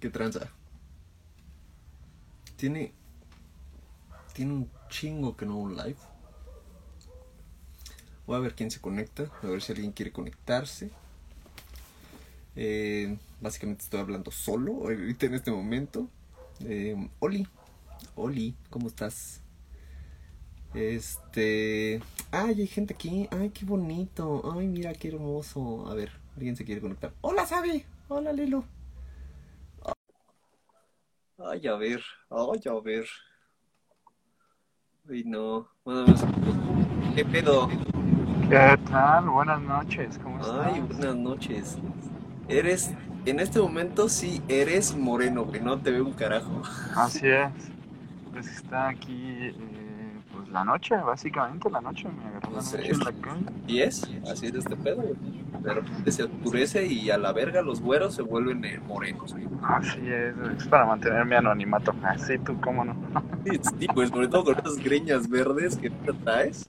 ¿Qué tranza? Tiene. Tiene un chingo que no un live. Voy a ver quién se conecta. A ver si alguien quiere conectarse. Eh, básicamente estoy hablando solo ahorita en este momento. Eh, Oli. Oli, ¿cómo estás? Este. Ay, hay gente aquí. Ay, qué bonito. Ay, mira, qué hermoso. A ver, alguien se quiere conectar. Hola, Sabi. Hola, Lilo. Ay, a ver. Ay, a ver. Ay, no. Bueno, ¿Qué pedo? ¿Qué tal? Buenas noches, ¿cómo estás? Ay, buenas noches. Eres. En este momento sí eres moreno, güey. No te veo un carajo. Así es. Pues está aquí eh, la noche, básicamente la noche. Me agarró la noche en la calle. Y es, así es este pedo, güey. Repente se oscurece y a la verga los güeros se vuelven eh, morenos, güey. Así es, es para mantener mi anonimato. Así tú, ¿cómo no? Sí, pues sobre todo con esas greñas verdes que te traes.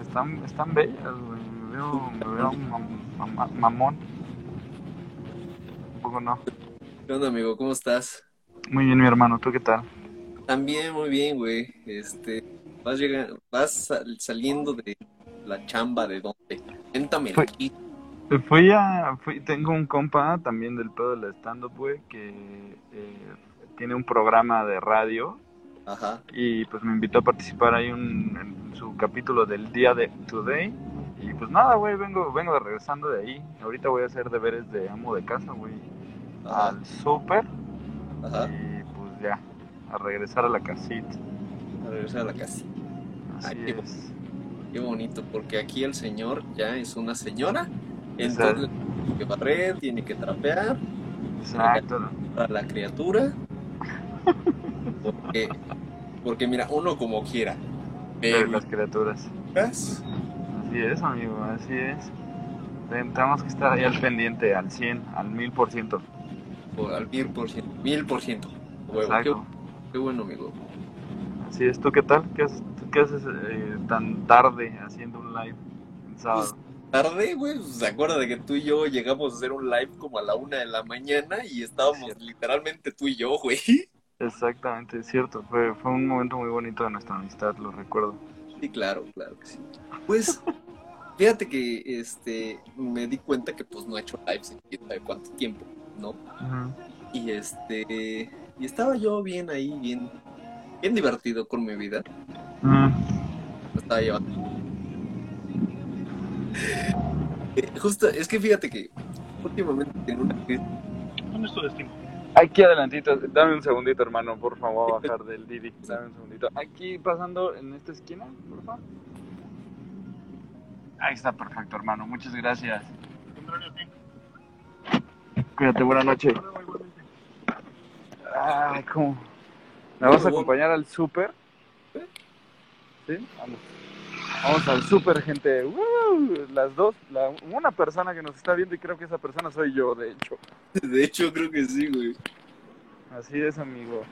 Están, están bellas, güey. Me veo, me veo mam- mam- mamón. Un poco no. ¿Qué onda, amigo? ¿Cómo estás? Muy bien, mi hermano, ¿tú qué tal? También muy bien, güey. Este, vas llegando, vas sal- saliendo de la chamba de dónde. Cuéntame aquí. Fui a, fui, tengo un compa también del pedo del stand-up, güey, que eh, tiene un programa de radio Ajá. y pues me invitó a participar ahí un- en su capítulo del día de Today y pues nada, güey, vengo, vengo regresando de ahí. Ahorita voy a hacer deberes de amo de casa, güey, al súper Ajá. y pues ya, a regresar a la casita. A regresar a la casa. Ay, qué bonito, porque aquí el señor ya es una señora. Entonces, tiene que barrer, tiene que trapear Exacto. a la criatura. Porque, porque mira, uno como quiera. Pero las criaturas. las- Así es, amigo, así es. Tenemos que estar ahí al pendiente, al 100, al 1000%. por al mil por ciento. Mil por ciento. Huevo, qué, qué bueno, amigo. Así es, ¿tú qué tal? ¿Qué haces, qué haces eh, tan tarde haciendo un live en sábado? Tarde, güey, pues, se acuerda de que tú y yo llegamos a hacer un live como a la una de la mañana y estábamos literalmente tú y yo, güey. Exactamente, es cierto. Fue, fue un momento muy bonito de nuestra amistad, lo recuerdo. Sí, claro, claro que sí. Pues, fíjate que este me di cuenta que pues no he hecho lives en quién sabe cuánto tiempo, ¿no? Y este y estaba yo bien ahí, bien, bien divertido con mi vida. Mm, Lo estaba llevando. Eh, Justo, es que fíjate que últimamente tengo una crisis. ¿Dónde es tu destino? Aquí adelantito, dame un segundito, hermano, por favor, a bajar del Didi. Dame un segundito. Aquí pasando en esta esquina, por favor. Ahí está perfecto, hermano. Muchas gracias. Cuídate, buena noche. Ay, ¿cómo? ¿Me vas a acompañar al súper? ¿Sí? Vamos. Vamos al súper, gente. ¡Woo! Las dos, la- una persona que nos está viendo y creo que esa persona soy yo, de hecho. De hecho, creo que sí, güey. Así es, amigo.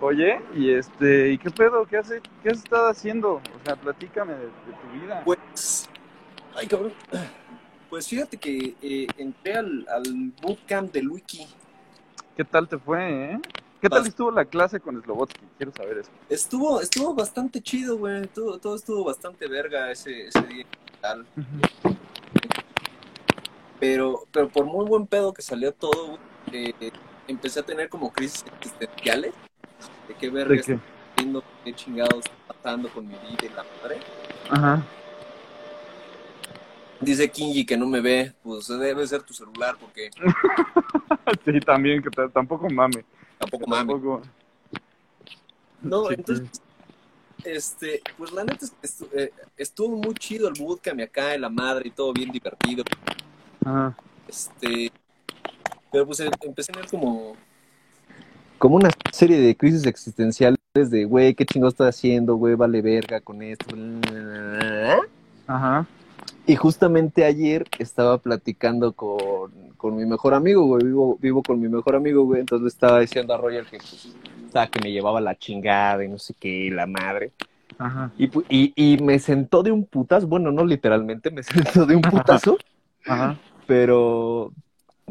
Oye, y este, ¿y qué pedo? ¿Qué has, qué has estado haciendo? O sea, platícame de, de tu vida. Pues, ay, cabrón. Pues fíjate que eh, entré al, al bootcamp del Wiki. ¿Qué tal te fue, eh? ¿Qué tal estuvo la clase con Slobotsky? Quiero saber eso. Estuvo, estuvo bastante chido, güey. Todo, todo estuvo bastante verga ese, ese día. Pero, pero por muy buen pedo que salió todo, eh, empecé a tener como crisis existenciales. De qué verga ¿De estoy qué? haciendo, qué chingados está pasando con mi vida y la madre. Ajá. Dice Kinji que no me ve, pues debe ser tu celular porque Sí, también, que tampoco mame. Tampoco mames. Tampoco. No, Sí, entonces, este, pues la neta es que estu- eh, estuvo muy chido el bootcamp y acá en la madre y todo bien divertido. Ajá. Este, pero pues em- empecé a tener como como una serie de crisis existenciales de, güey, qué chingo estoy haciendo, güey, vale verga con esto. Ajá. Y justamente ayer estaba platicando con, con mi mejor amigo, güey, vivo, vivo con mi mejor amigo, güey, entonces le estaba diciendo a Roger que, pues, que me llevaba la chingada y no sé qué, la madre. Ajá. Y, y, y me sentó de un putazo, bueno, no literalmente, me sentó de un putazo, Ajá. pero,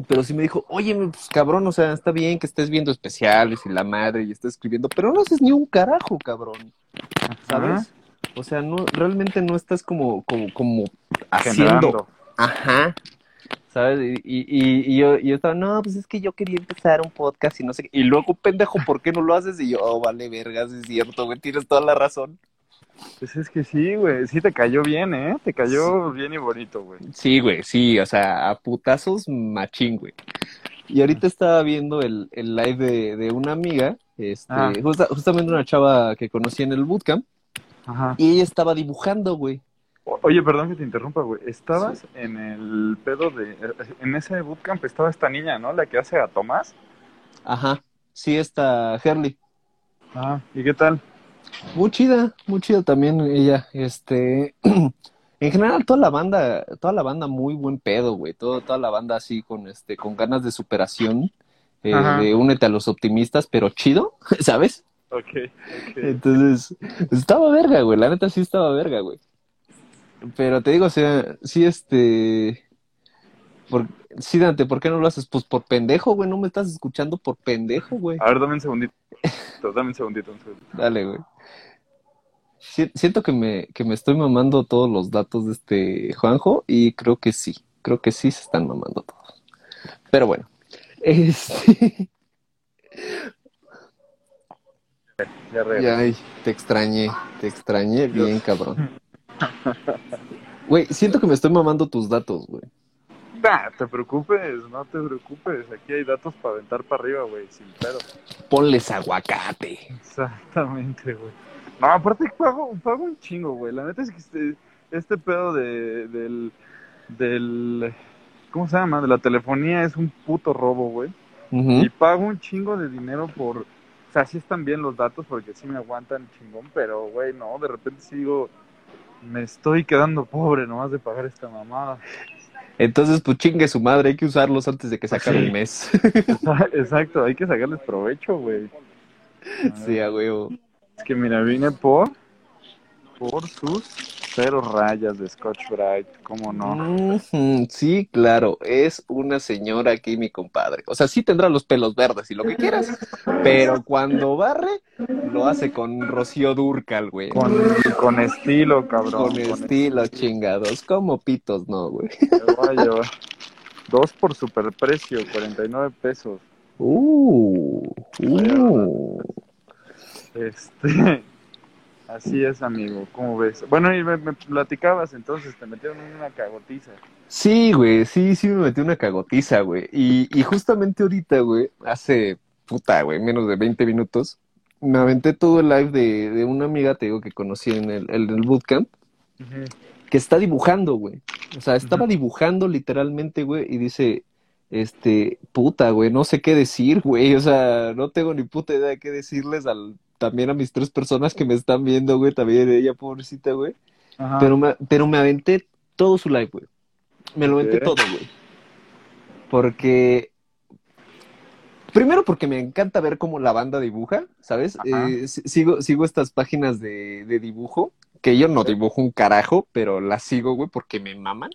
pero sí me dijo, oye, pues cabrón, o sea, está bien que estés viendo especiales y la madre y estés escribiendo, pero no haces ni un carajo, cabrón. ¿Sabes? O sea, no, realmente no estás como, como, como haciendo. Ajá. ¿Sabes? Y, y, y, yo, yo estaba, no, pues es que yo quería empezar un podcast y no sé qué. Y luego, pendejo, ¿por qué no lo haces? Y yo, oh, vale, vergas, es cierto, güey, tienes toda la razón. Pues es que sí, güey, sí te cayó bien, ¿eh? Te cayó bien y bonito, güey. Sí, güey, sí, o sea, a putazos machín, güey. Y ahorita estaba viendo el, el live de, de una amiga, este, ah. justamente una chava que conocí en el bootcamp, Ajá. y ella estaba dibujando, güey. Oye, perdón que te interrumpa, güey. Estabas en el pedo de. En ese bootcamp estaba esta niña, ¿no? La que hace a Tomás. Ajá. Sí, esta Herly. Ah, ¿y qué tal? Muy chida, muy chida también ella. Este. en general, toda la banda, toda la banda muy buen pedo, güey. Todo, toda la banda así con este, con ganas de superación. Eh, de únete a los optimistas, pero chido, ¿sabes? Ok, ok. Entonces, estaba verga, güey. La neta sí estaba verga, güey. Pero te digo, o sea, sí, este. Por... Sí, Dante, ¿por qué no lo haces? Pues por pendejo, güey. No me estás escuchando por pendejo, güey. A ver, dame un segundito. dame un segundito, un segundito. Dale, güey. siento que me, que me estoy mamando todos los datos de este Juanjo y creo que sí. Creo que sí se están mamando todos. Pero bueno. Este. Ya, ya te extrañé, te extrañé bien, cabrón. Güey, siento que me estoy mamando tus datos, güey. Nah, te preocupes, no te preocupes. Aquí hay datos para aventar para arriba, güey, sin pedo. Ponles aguacate. Exactamente, güey. No, aparte pago, pago un chingo, güey. La neta es que este, este pedo de, del, del, ¿cómo se llama? De la telefonía es un puto robo, güey. Y pago un chingo de dinero por, o sea, sí están bien los datos porque sí me aguantan chingón, pero, güey, no, de repente sigo me estoy quedando pobre nomás de pagar esta mamada. Entonces, pues chingue su madre, hay que usarlos antes de que se acabe el mes. Exacto, hay que sacarles provecho, güey. Sí, a huevo. Es que mira, vine por por sus cero rayas de Scotch Bright, ¿cómo no? sí, claro, es una señora aquí, mi compadre. O sea, sí tendrá los pelos verdes y lo que quieras, pero cuando barre, lo hace con Rocío Durcal, güey. Con, estilo, cabrón. Con, estilo, chingados, como pitos, no, güey. Dos por superprecio, 49 pesos. Uh, uh. Este, Así es, amigo, ¿cómo ves? Bueno, y me, platicabas, entonces te metieron en una cagotiza. Sí, güey, sí, sí me metí una cagotiza, güey. Y, y justamente ahorita, güey, hace, puta, güey, menos de 20 minutos, me aventé todo el live de, de una amiga, te digo, que conocí en el, el, bootcamp, que está dibujando, güey. O sea, estaba dibujando literalmente, güey, y dice, este, puta, güey, no sé qué decir, güey. O sea, no tengo ni puta idea de qué decirles al también a mis tres personas que me están viendo, güey, también ella, pobrecita, güey. Pero me, pero me aventé todo su live, güey. Me lo aventé todo, güey. Porque. Primero porque me encanta ver cómo la banda dibuja, ¿sabes? Eh, sigo, sigo estas páginas de, de dibujo, que yo no dibujo un carajo, pero las sigo, güey, porque me maman.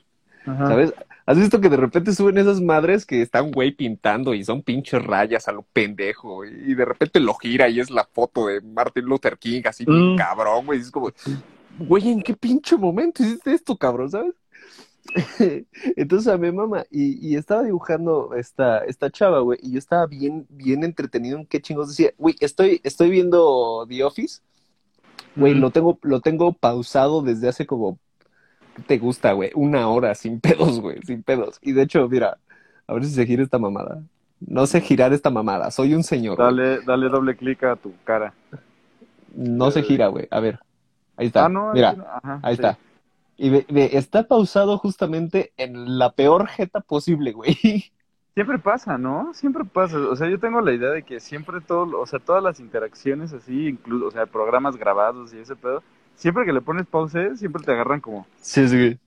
¿Sabes? ¿Has visto que de repente suben esas madres que están, güey, pintando y son pinches rayas a lo pendejo? Y de repente lo gira y es la foto de Martin Luther King, así, mm. cabrón, güey. Es como, güey, ¿en qué pinche momento hiciste esto, cabrón, sabes? Entonces a mi mamá, y, y, estaba dibujando esta, esta chava, güey, y yo estaba bien, bien entretenido en qué chingos decía, güey, estoy, estoy viendo The Office, güey, lo tengo, lo tengo pausado desde hace como te gusta, güey? Una hora sin pedos, güey, sin pedos. Y de hecho, mira, a ver si se gira esta mamada. No sé girar esta mamada, soy un señor. Dale, dale doble clic a tu cara. No se gira, güey. A ver. Ahí está. Ah, mira, ahí está. Y ve, está pausado justamente en la peor jeta posible, güey. Siempre pasa, ¿no? Siempre pasa. O sea, yo tengo la idea de que siempre todo, o sea, todas las interacciones así, incluso, o sea, programas grabados y ese pedo, siempre que le pones pause, siempre te agarran como. Sí, sí.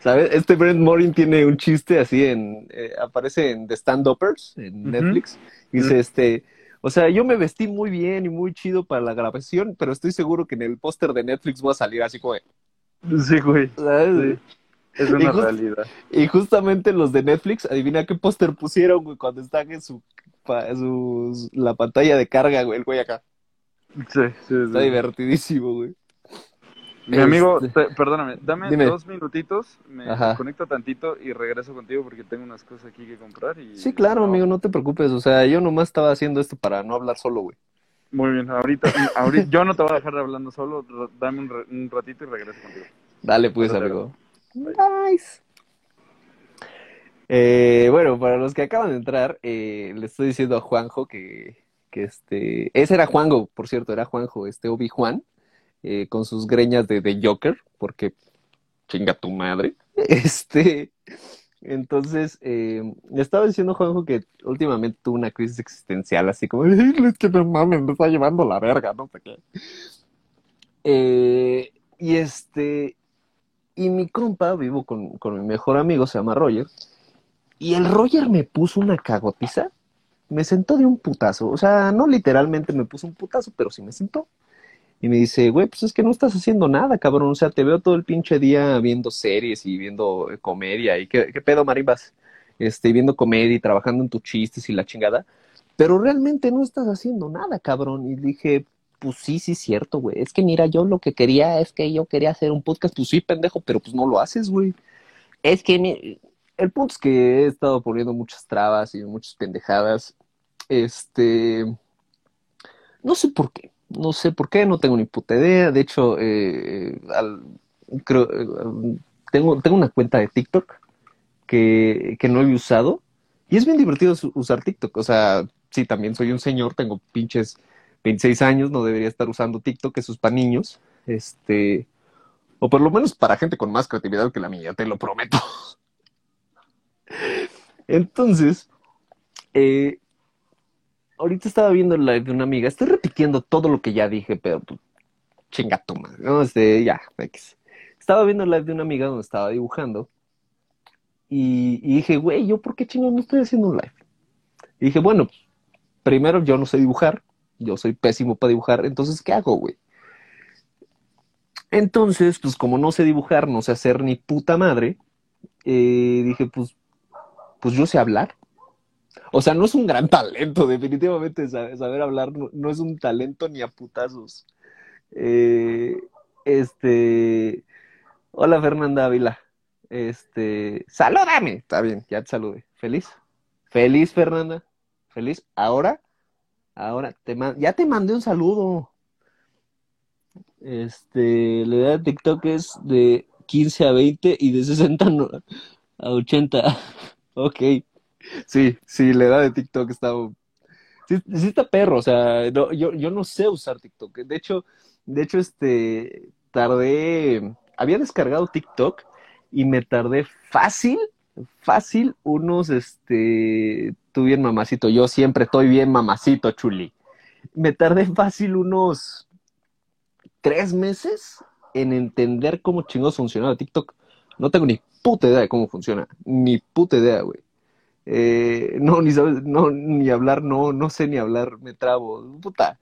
¿Sabes? Este Brent Morin tiene un chiste así en. Eh, aparece en The Stand-Uppers, en Netflix. Y dice: Este. O sea, yo me vestí muy bien y muy chido para la grabación, pero estoy seguro que en el póster de Netflix voy a salir así, güey. Sí, güey. ¿Sabes? Es una realidad. Y justamente los de Netflix, adivina qué póster pusieron, güey, cuando están en su, su, la pantalla de carga, güey, el güey acá. Sí, sí, Está divertidísimo, güey. Mi amigo, este, perdóname, dame dos minutitos, me conecto tantito y regreso contigo porque tengo unas cosas aquí que comprar. Y... Sí, claro, amigo, no te preocupes. O sea, yo nomás estaba haciendo esto para no hablar solo, güey. Muy bien, ahorita, ahorita yo no te voy a dejar hablando solo, dame un, ratito y regreso contigo. Dale, pues, amigo. Nice. Eh, bueno, para los que acaban de entrar, eh, le estoy diciendo a Juanjo que, que este, ese era Juanjo, por cierto, era Juanjo, este Obi Juan, eh, con sus greñas de, de, Joker, porque chinga tu madre. Este, entonces, eh, estaba diciendo Juanjo que últimamente tuvo una crisis existencial, así como, es que no mames, me está llevando la verga, no sé qué. Eh, y este, y mi compa, vivo con, con mi mejor amigo, se llama Roger, y el Roger me puso una cagotiza, me sentó de un putazo, o sea, no literalmente me puso un putazo, pero sí me sentó. Y me dice, güey, pues es que no estás haciendo nada, cabrón. O sea, te veo todo el pinche día viendo series y viendo eh, comedia. ¿Y qué, pedo, marimbas? Este, viendo comedia y trabajando en tus chistes y la chingada. Pero realmente no estás haciendo nada, cabrón. Y dije, pues sí, sí, cierto, güey. Es que mira, yo lo que quería es que yo quería hacer un podcast. Pues sí, pendejo, pero pues no lo haces, güey. Es que el punto es que he estado poniendo muchas trabas y muchas pendejadas. Este. No sé por qué no sé por qué, no tengo ni puta idea. De hecho, eh, creo, eh, tengo, tengo una cuenta de TikTok que, que no he usado. Y es bien divertido usar TikTok. O sea, sí, también soy un señor, tengo pinches 26 años, no debería estar usando TikTok, eso es para niños. Este, o por lo menos para gente con más creatividad que la mía, te lo prometo. Entonces, eh, ahorita estaba viendo el live de una amiga, estoy repitiendo todo lo que ya dije, pero pues, chinga madre, ¿no? Este, ya, Estaba viendo el live de una amiga donde estaba dibujando y, dije, güey, ¿yo por qué chingo no estoy haciendo un live? Y dije, bueno, primero yo no sé dibujar, yo soy pésimo para dibujar, entonces, ¿qué hago, güey? Entonces, pues como no sé dibujar, no sé hacer ni puta madre, eh, dije, pues, pues yo sé hablar. O sea, no es un gran talento, definitivamente saber, hablar no, es un talento ni a putazos. Eh, este, hola Fernanda Ávila. Este, salúdame. Está bien, ya te saludé. ¿Feliz? ¿Feliz, Fernanda? ¿Feliz? ¿Ahora? Ahora, te ya te mandé un saludo. Este, la edad de TikTok es de 15 a 20 y de 60 a 80. ok. Sí, sí, la edad de TikTok está... Sí, está perro, o sea, yo, yo no sé usar TikTok. De hecho, de hecho, este, tardé, había descargado TikTok y me tardé fácil, fácil unos, este, tú bien mamacito, yo siempre estoy bien mamacito, chuli. Me tardé fácil unos tres meses en entender cómo chingos funcionaba TikTok. No tengo ni puta idea de cómo funciona, ni puta idea, güey. Eh, no, ni sabes, ni hablar, no, no sé ni hablar, me trabo. Puta.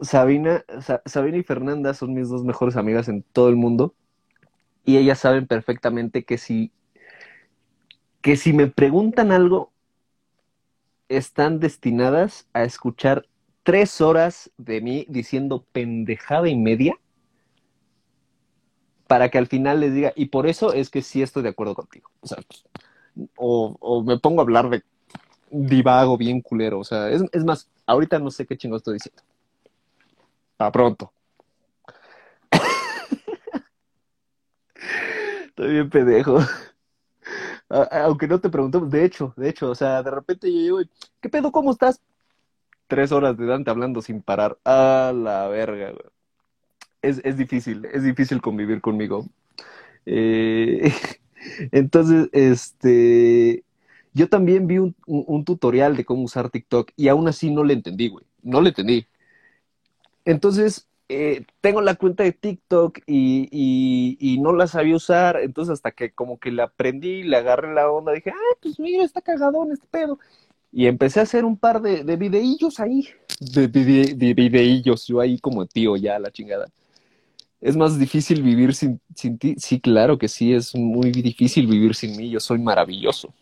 Sabina, Sabina y Fernanda son mis dos mejores amigas en todo el mundo. Y ellas saben perfectamente que si, que si me preguntan algo, están destinadas a escuchar tres horas de mí diciendo pendejada y media para que al final les diga, y por eso es que sí estoy de acuerdo contigo. O sea, o, me pongo a hablar de divago bien culero. O sea, es, más, ahorita no sé qué chingo estoy diciendo. A pronto. estoy bien pendejo. Aunque no te preguntemos, de hecho, de hecho, o sea, de repente yo llego ¿qué pedo? ¿Cómo estás? Tres horas de Dante hablando sin parar. A la verga, Es, es difícil, es difícil convivir conmigo. Eh, Entonces, este, yo también vi un, tutorial de cómo usar TikTok y aún así no le entendí, güey. No le entendí. Entonces, eh, tengo la cuenta de TikTok y, no la sabía usar. Entonces, hasta que como que la aprendí, le agarré la onda, dije, ah, pues mira, está cagadón este pedo. Y empecé a hacer un par de, de videillos ahí. De, de, de videillos, yo ahí como tío ya, la chingada. Es más difícil vivir sin, sin ti. Sí, claro que sí, es muy difícil vivir sin mí. Yo soy maravilloso.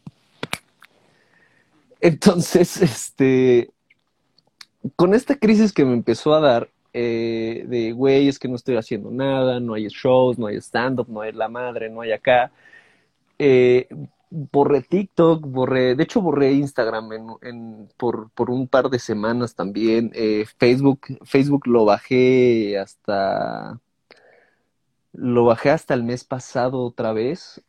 Entonces, este, con esta crisis que me empezó a dar, eh, de, güey, es que no estoy haciendo nada, no hay shows, no hay stand-up, no hay la madre, no hay acá. Eh, borré TikTok, borré, de hecho borré Instagram por, por, un par de semanas también. Eh, Facebook, Facebook lo bajé hasta lo bajé hasta el mes pasado otra vez.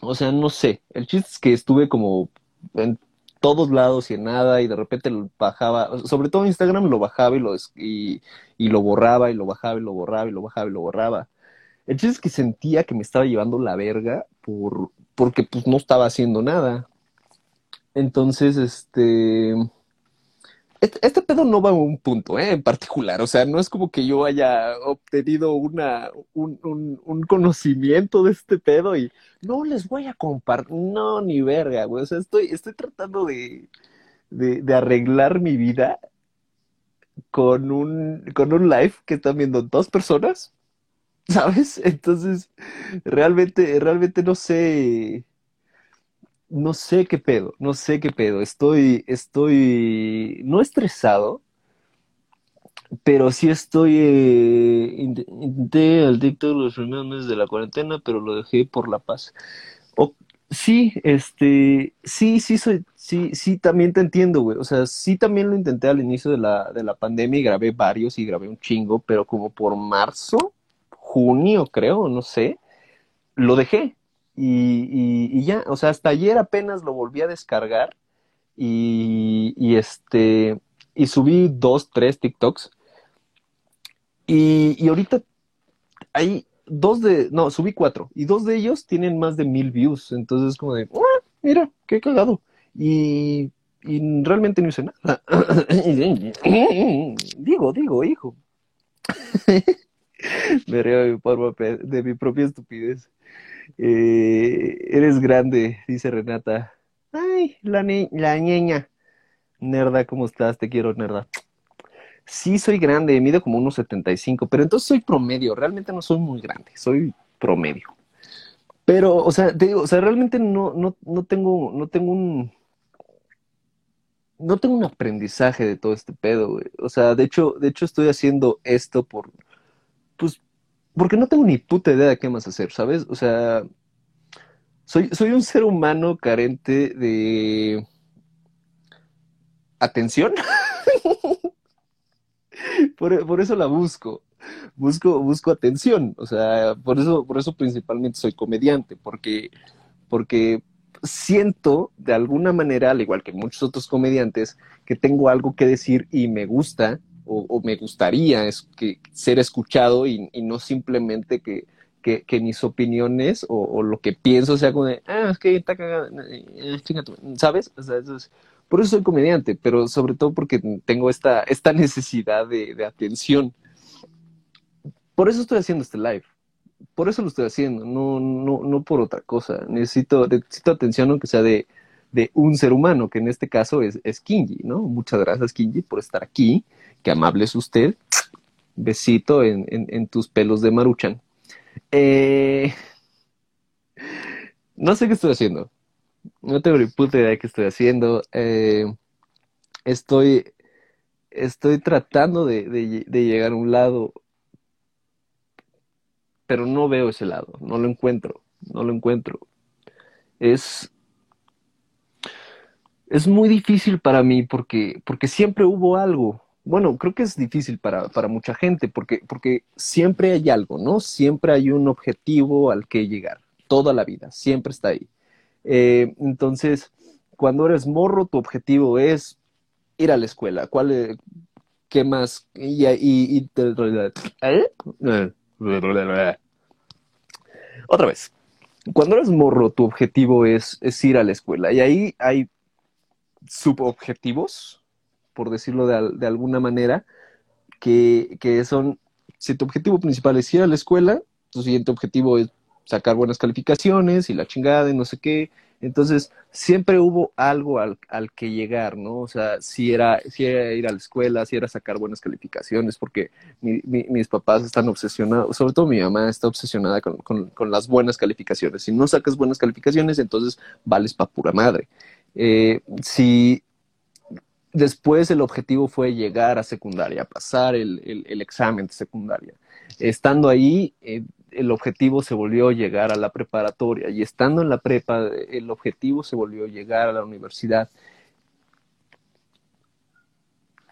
O sea, no sé. El chiste es que estuve como en todos lados y en nada y de repente lo bajaba, sobre todo Instagram lo bajaba y lo, y, y lo borraba y lo bajaba y lo borraba y lo bajaba y lo borraba. El chiste es que sentía que me estaba llevando la verga por, porque pues no estaba haciendo nada. Entonces, este este, pedo no va a un punto ¿eh? en particular, o sea, no es como que yo haya obtenido una, un, un, conocimiento de este pedo y no les voy a compartir, no, ni verga, güey, o sea, estoy, estoy tratando de, de, arreglar mi vida con un, con un live que están viendo dos personas, ¿sabes? Entonces, realmente, realmente no sé no sé qué pedo, no sé qué pedo. Estoy, estoy, no estresado, pero sí estoy, eh, intenté al TikTok los primeros meses de la cuarentena, pero lo dejé por la paz. sí, este, sí, sí soy, sí, sí, también te entiendo, güey. O sea, sí también lo intenté al inicio de la, de la pandemia y grabé varios y grabé un chingo, pero como por marzo, junio, creo, no sé, lo dejé y, ya, o sea, hasta ayer apenas lo volví a descargar y, este, y subí dos, tres TikToks. Y, ahorita hay dos de, no, subí cuatro y dos de ellos tienen más de mil views. Entonces, como de, ah, mira, qué cagado. Y, y realmente no hice nada. digo, digo, hijo. Me río de mi propia estupidez. Eh, eres grande, dice Renata. Ay, la, la ñeña. Nerda, ¿cómo estás? Te quiero, Nerda. Sí, soy grande, mido como unos 75, pero entonces soy promedio. Realmente no soy muy grande, soy promedio. Pero, o sea, te digo, o sea, realmente no, no, no tengo, no tengo un, no tengo un aprendizaje de todo este pedo, güey. O sea, de hecho, de hecho estoy haciendo esto por, porque no tengo ni puta idea de qué más hacer, ¿sabes? O sea, soy, soy un ser humano carente de atención. por, eso la busco. Busco, busco atención. O sea, por eso, por eso principalmente soy comediante, porque, porque siento de alguna manera, al igual que muchos otros comediantes, que tengo algo que decir y me gusta o, me gustaría es que, ser escuchado y, no simplemente que, que, mis opiniones o, lo que pienso sea como de, ah, es que está cagado, eh, ¿sabes? O sea, eso es, por eso soy comediante, pero sobre todo porque tengo esta, esta necesidad de, de atención. Por eso estoy haciendo este live. Por eso lo estoy haciendo, no, no, no por otra cosa. Necesito, necesito atención, aunque sea de, de un ser humano, que en este caso es, es Kinji, ¿no? Muchas gracias, Kinji, por estar aquí. Qué amable es usted. Besito en, tus pelos de maruchan. Eh, no sé qué estoy haciendo. No tengo ni puta idea de qué estoy haciendo. Eh, estoy, estoy tratando de, de llegar a un lado, pero no veo ese lado. No lo encuentro. No lo encuentro. Es, es muy difícil para mí porque, porque siempre hubo algo. Bueno, creo que es difícil para, para mucha gente porque, porque siempre hay algo, ¿no? Siempre hay un objetivo al que llegar, toda la vida, siempre está ahí. Eh, entonces, cuando eres morro, tu objetivo es ir a la escuela. ¿Cuál, eh, qué más? Y, y, ¿eh? Otra vez. Cuando eres morro, tu objetivo es, es ir a la escuela. Y ahí hay subobjetivos, por decirlo de, alguna manera, que, son, si tu objetivo principal es ir a la escuela, tu siguiente objetivo es sacar buenas calificaciones y la chingada y no sé qué, Entonces, siempre hubo algo al, al, que llegar, ¿no? O sea, si era, si era ir a la escuela, si era sacar buenas calificaciones, porque mi, mis papás están obsesionados, sobre todo mi mamá está obsesionada con, con, con, las buenas calificaciones. Si no sacas buenas calificaciones, entonces vales pa' pura madre. Eh, si después el objetivo fue llegar a secundaria, pasar el, examen de secundaria, estando ahí, eh, el objetivo se volvió llegar a la preparatoria y estando en la prepa, el objetivo se volvió llegar a la universidad.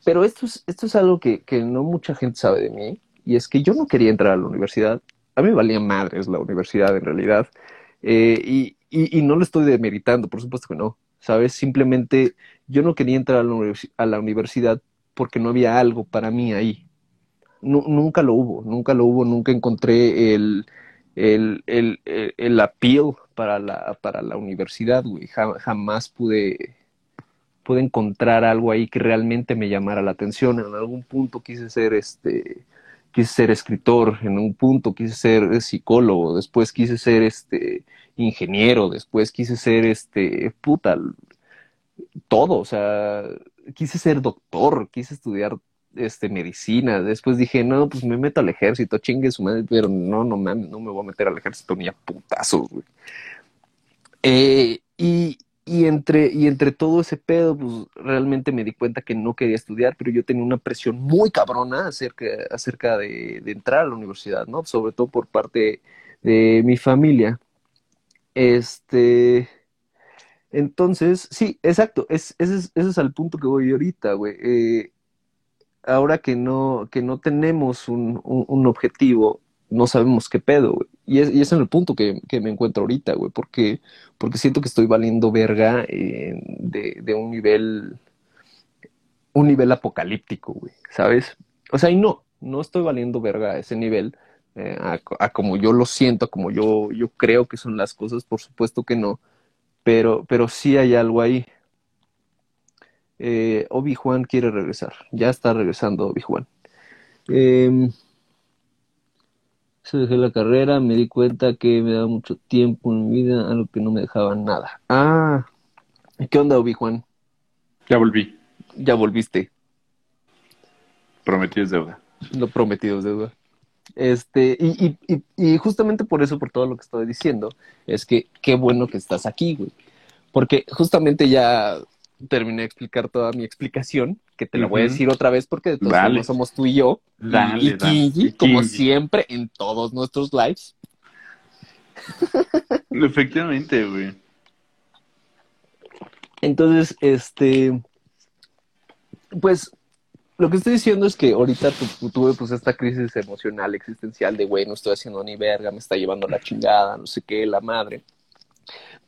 Pero esto es, esto es algo que, que no mucha gente sabe de mí y es que yo no quería entrar a la universidad. A mí me valía madres la universidad en realidad. Eh, y, y, y, no lo estoy demeritando, por supuesto que no. ¿Sabes? Simplemente yo no quería entrar a la, a la universidad porque no había algo para mí ahí nunca lo hubo, nunca lo hubo, nunca encontré el, el, el, el, appeal para la, para la universidad, güey. jamás pude, pude encontrar algo ahí que realmente me llamara la atención. En algún punto quise ser este quise ser escritor, en un punto quise ser psicólogo, después quise ser este ingeniero, después quise ser este puta todo, o sea, quise ser doctor, quise estudiar este, medicina. Después dije, no, pues me meto al ejército, chingue su madre, pero no, no mames, no me voy a meter al ejército ni a putazos, güey. Eh, y, y, entre, y entre todo ese pedo, pues realmente me di cuenta que no quería estudiar, pero yo tenía una presión muy cabrona acerca, acerca de, de entrar a la universidad, ¿no? Sobre todo por parte de mi familia. Este. Entonces, sí, exacto, es, ese, es, ese es al punto que voy ahorita, güey. Eh, ahora que no, que no tenemos un, un, objetivo, no sabemos qué pedo, güey. Y es, y es en el punto que, que me encuentro ahorita, güey, porque, porque siento que estoy valiendo verga eh, de, de un nivel, un nivel apocalíptico, güey, ¿sabes? O sea, y no, no estoy valiendo verga a ese nivel, eh, a, a, como yo lo siento, a como yo, yo creo que son las cosas, por supuesto que no, pero, pero sí hay algo ahí, eh, Obi-Juan quiere regresar. Ya está regresando Obi-Juan. Eh, se dejé la carrera, me di cuenta que me daba mucho tiempo en mi vida, algo que no me dejaba nada. Ah, ¿qué onda, Obi-Juan? Ya volví. Ya volviste. Prometido es deuda. Lo prometido es deuda. Este, y, y, y, justamente por eso, por todo lo que estoy diciendo, es que qué bueno que estás aquí, güey. Porque justamente ya terminé de explicar toda mi explicación, que te la voy a decir otra vez porque de todos modos somos tú y yo. Dale, y Kinji, como siempre en todos nuestros lives. Efectivamente, güey. Entonces, este, pues, lo que estoy diciendo es que ahorita tuve pues esta crisis emocional, existencial de, güey, no estoy haciendo ni verga, me está llevando la chingada, no sé qué, la madre.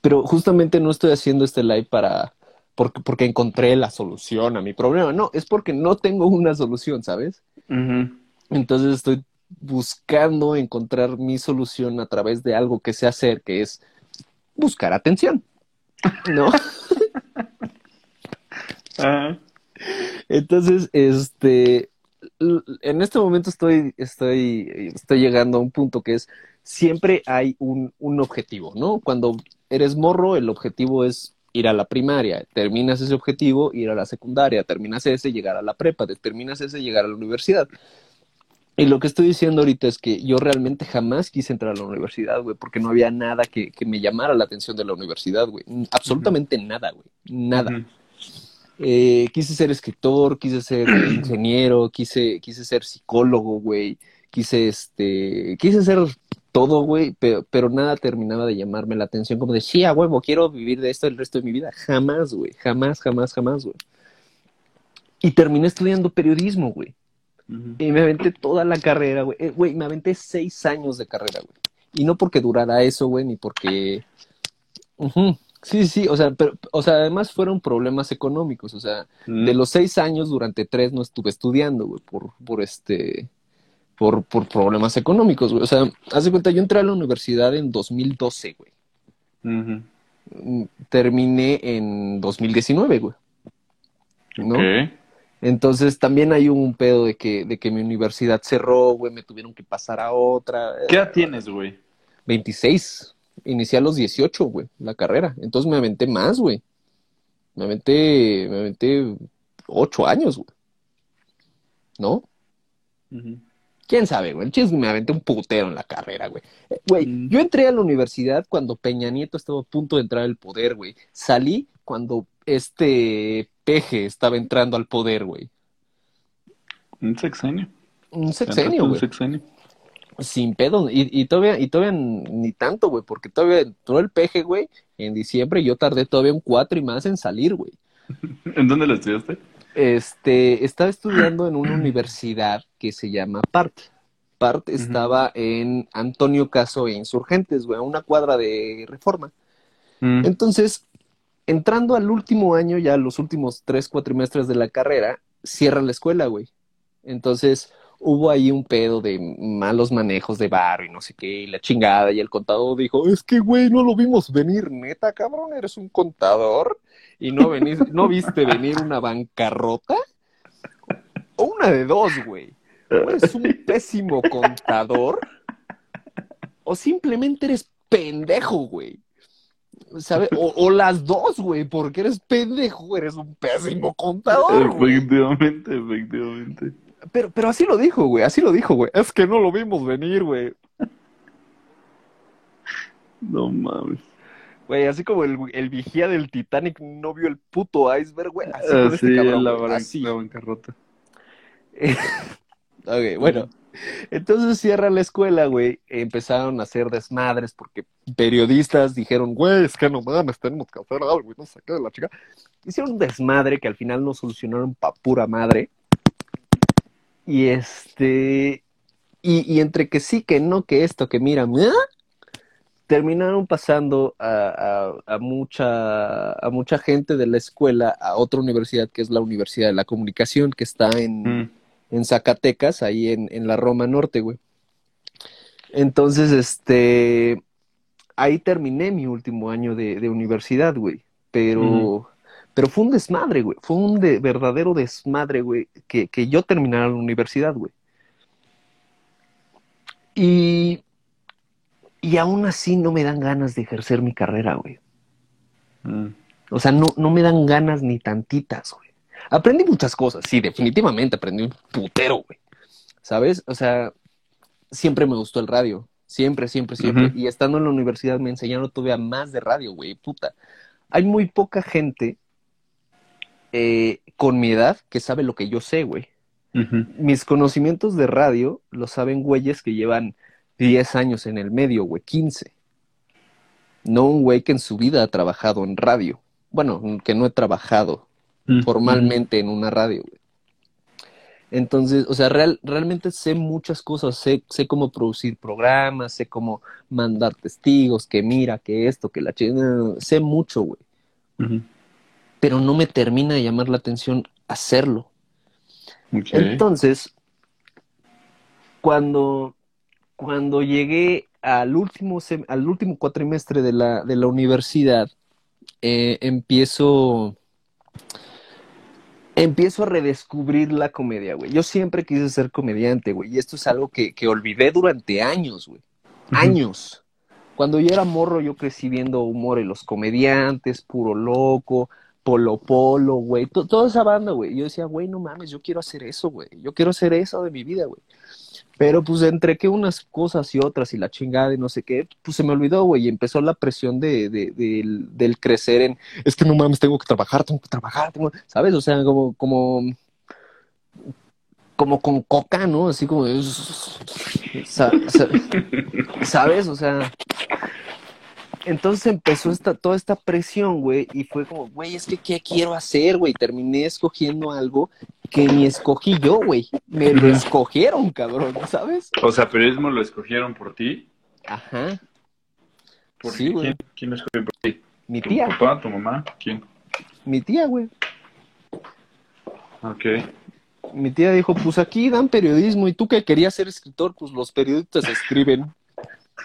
Pero justamente no estoy haciendo este live para, porque, porque encontré la solución a mi problema. No, es porque no tengo una solución, ¿sabes? Entonces estoy buscando encontrar mi solución a través de algo que sé hacer, que es buscar atención. ¿No? Entonces, este, en este momento estoy, estoy, estoy llegando a un punto que es siempre hay un, un objetivo, ¿no? Cuando eres morro, el objetivo es ir a la primaria, terminas ese objetivo, ir a la secundaria, terminas ese, llegar a la prepa, terminas ese, llegar a la universidad. Y lo que estoy diciendo ahorita es que yo realmente jamás quise entrar a la universidad, güey, porque no había nada que, que, me llamara la atención de la universidad, güey. Absolutamente nada, güey. Nada. Eh, quise ser escritor, quise ser ingeniero, quise, quise ser psicólogo, güey. Quise, este, quise ser todo, güey, pero, pero, nada terminaba de llamarme la atención como de, sí, a huevo, quiero vivir de esto el resto de mi vida. Jamás, güey, jamás, jamás, jamás, güey. Y terminé estudiando periodismo, güey. Uh -huh. Y me aventé toda la carrera, güey. Eh, güey, me aventé seis años de carrera, güey. Y no porque durara eso, güey, ni porque... Uh -huh. Sí, sí, o sea, pero, o sea, además fueron problemas económicos, o sea, mm. de los seis años, durante tres no estuve estudiando, güey, por, por este, por, por problemas económicos, güey. O sea, haz de cuenta, yo entré a la universidad en 2012, güey. -huh. Terminé en 2019, güey. ¿No? Okay. Entonces también hay un pedo de que, de que mi universidad cerró, güey, me tuvieron que pasar a otra. ¿Qué edad tienes, güey? 26. Inicié a los 18, güey, la carrera. Entonces me aventé más, güey. Me aventé, me aventé ocho años, güey. ¿No? ¿Quién sabe, güey? El chiste me aventé un putero en la carrera, güey. Eh, Güey, Mm. yo entré a la universidad cuando Peña Nieto estaba a punto de entrar al poder, güey. Salí cuando este peje estaba entrando al poder, güey. Un sexenio. Un sexenio, Un güey. sexenio. Sin pedo. Y, y todavía, y todavía ni tanto, güey, porque todavía entró el peje, güey, en diciembre y yo tardé todavía un cuatro y más en salir, güey. ¿En dónde lo estudiaste? Este, estaba estudiando en una universidad que se llama PART. PART estaba en Antonio Caso e Insurgentes, güey, a una cuadra de Reforma. Mm. Entonces, entrando al último año, ya los últimos tres cuatrimestres de la carrera, cierra la escuela, güey. Entonces, hubo ahí un pedo de malos manejos de barrio y no sé qué, y la chingada, y el contador dijo, es que, güey, no lo vimos venir, neta, cabrón, eres un contador, y no, venís, no viste venir una bancarrota, o una de dos, güey. O eres un pésimo contador, o simplemente eres pendejo, güey. ¿Sabe? O, o las dos, güey, porque eres pendejo, eres un pésimo contador, güey. Efectivamente, efectivamente. Pero, pero así lo dijo, güey, así lo dijo, güey. Es que no lo vimos venir, güey. No mames. Güey, así como el, el vigía del Titanic no vio el puto iceberg, güey. Así con Ah, este sí, cabrón, la, güey, así. la bancarrota. Ok, bueno. Entonces cierra la escuela, güey. Empezaron a hacer desmadres porque periodistas dijeron, güey, es que no mames, tenemos que hacer algo y no sé qué de la chica. Hicieron un desmadre que al final no solucionaron pa' pura madre. Y este. Y, y entre que sí, que no, que esto, que mira, ¿ah? terminaron pasando a, a- a mucha, a mucha gente de la escuela a otra universidad que es la Universidad de la Comunicación, que está en, Mm. en Zacatecas, ahí en, en la Roma Norte, güey. Entonces, este, ahí terminé mi último año de, de universidad, güey. Pero. Pero fue un desmadre, güey. Fue un de- verdadero desmadre, güey, que, que yo terminara la universidad, güey. Y, y aún así no me dan ganas de ejercer mi carrera, güey. Mm. O sea, no, no me dan ganas ni tantitas, güey. Aprendí muchas cosas, sí, definitivamente aprendí un putero, güey. ¿Sabes? O sea, siempre me gustó el radio. Siempre, siempre, siempre. Y estando en la universidad me enseñaron todavía más de radio, güey. Puta. Hay muy poca gente eh, con mi edad que sabe lo que yo sé, güey. Mis conocimientos de radio los saben güeyes que llevan 10 años en el medio, güey, 15. No un güey que en su vida ha trabajado en radio. Bueno, que no he trabajado formalmente en una radio, güey. Entonces, o sea, real, realmente sé muchas cosas, sé, sé cómo producir programas, sé cómo mandar testigos, que mira, que esto, que la chingada, sé mucho, güey. Ujú. Pero no me termina de llamar la atención hacerlo. Entonces, cuando, cuando llegué al último, sem- al último cuatrimestre de la, de la universidad, eh, empiezo, empiezo a redescubrir la comedia, güey. Yo siempre quise ser comediante, güey, y esto es algo que, que olvidé durante años, güey. Años. Cuando yo era morro, yo crecí viendo humor en los comediantes, puro loco, Polo Polo, güey, to- toda esa banda, güey. Yo decía, güey, no mames, yo quiero hacer eso, güey. Yo quiero hacer eso de mi vida, güey. Pero pues entre que unas cosas y otras y la chingada y no sé qué, pues se me olvidó, güey, y empezó la presión de, de- del, crecer en, es que no mames, tengo que trabajar, tengo que trabajar, tengo, ¿sabes? O sea, como, como, como con coca, ¿no? Así como, ¿sabes? O sea, entonces empezó esta, toda esta presión, güey, y fue como, güey, es que ¿qué quiero hacer, güey? Terminé escogiendo algo que ni escogí yo, güey. Me lo escogieron, cabrón, ¿sabes? O sea, periodismo lo escogieron por ti. Ajá. ¿Por Sí, güey. ¿Quién, quién lo escogió por ti? Mi ¿Tu tía, papá, tu mamá? ¿Quién? mi tía, güey. Ok. Mi tía dijo, pues aquí dan periodismo, y tú que querías ser escritor, pues los periodistas escriben.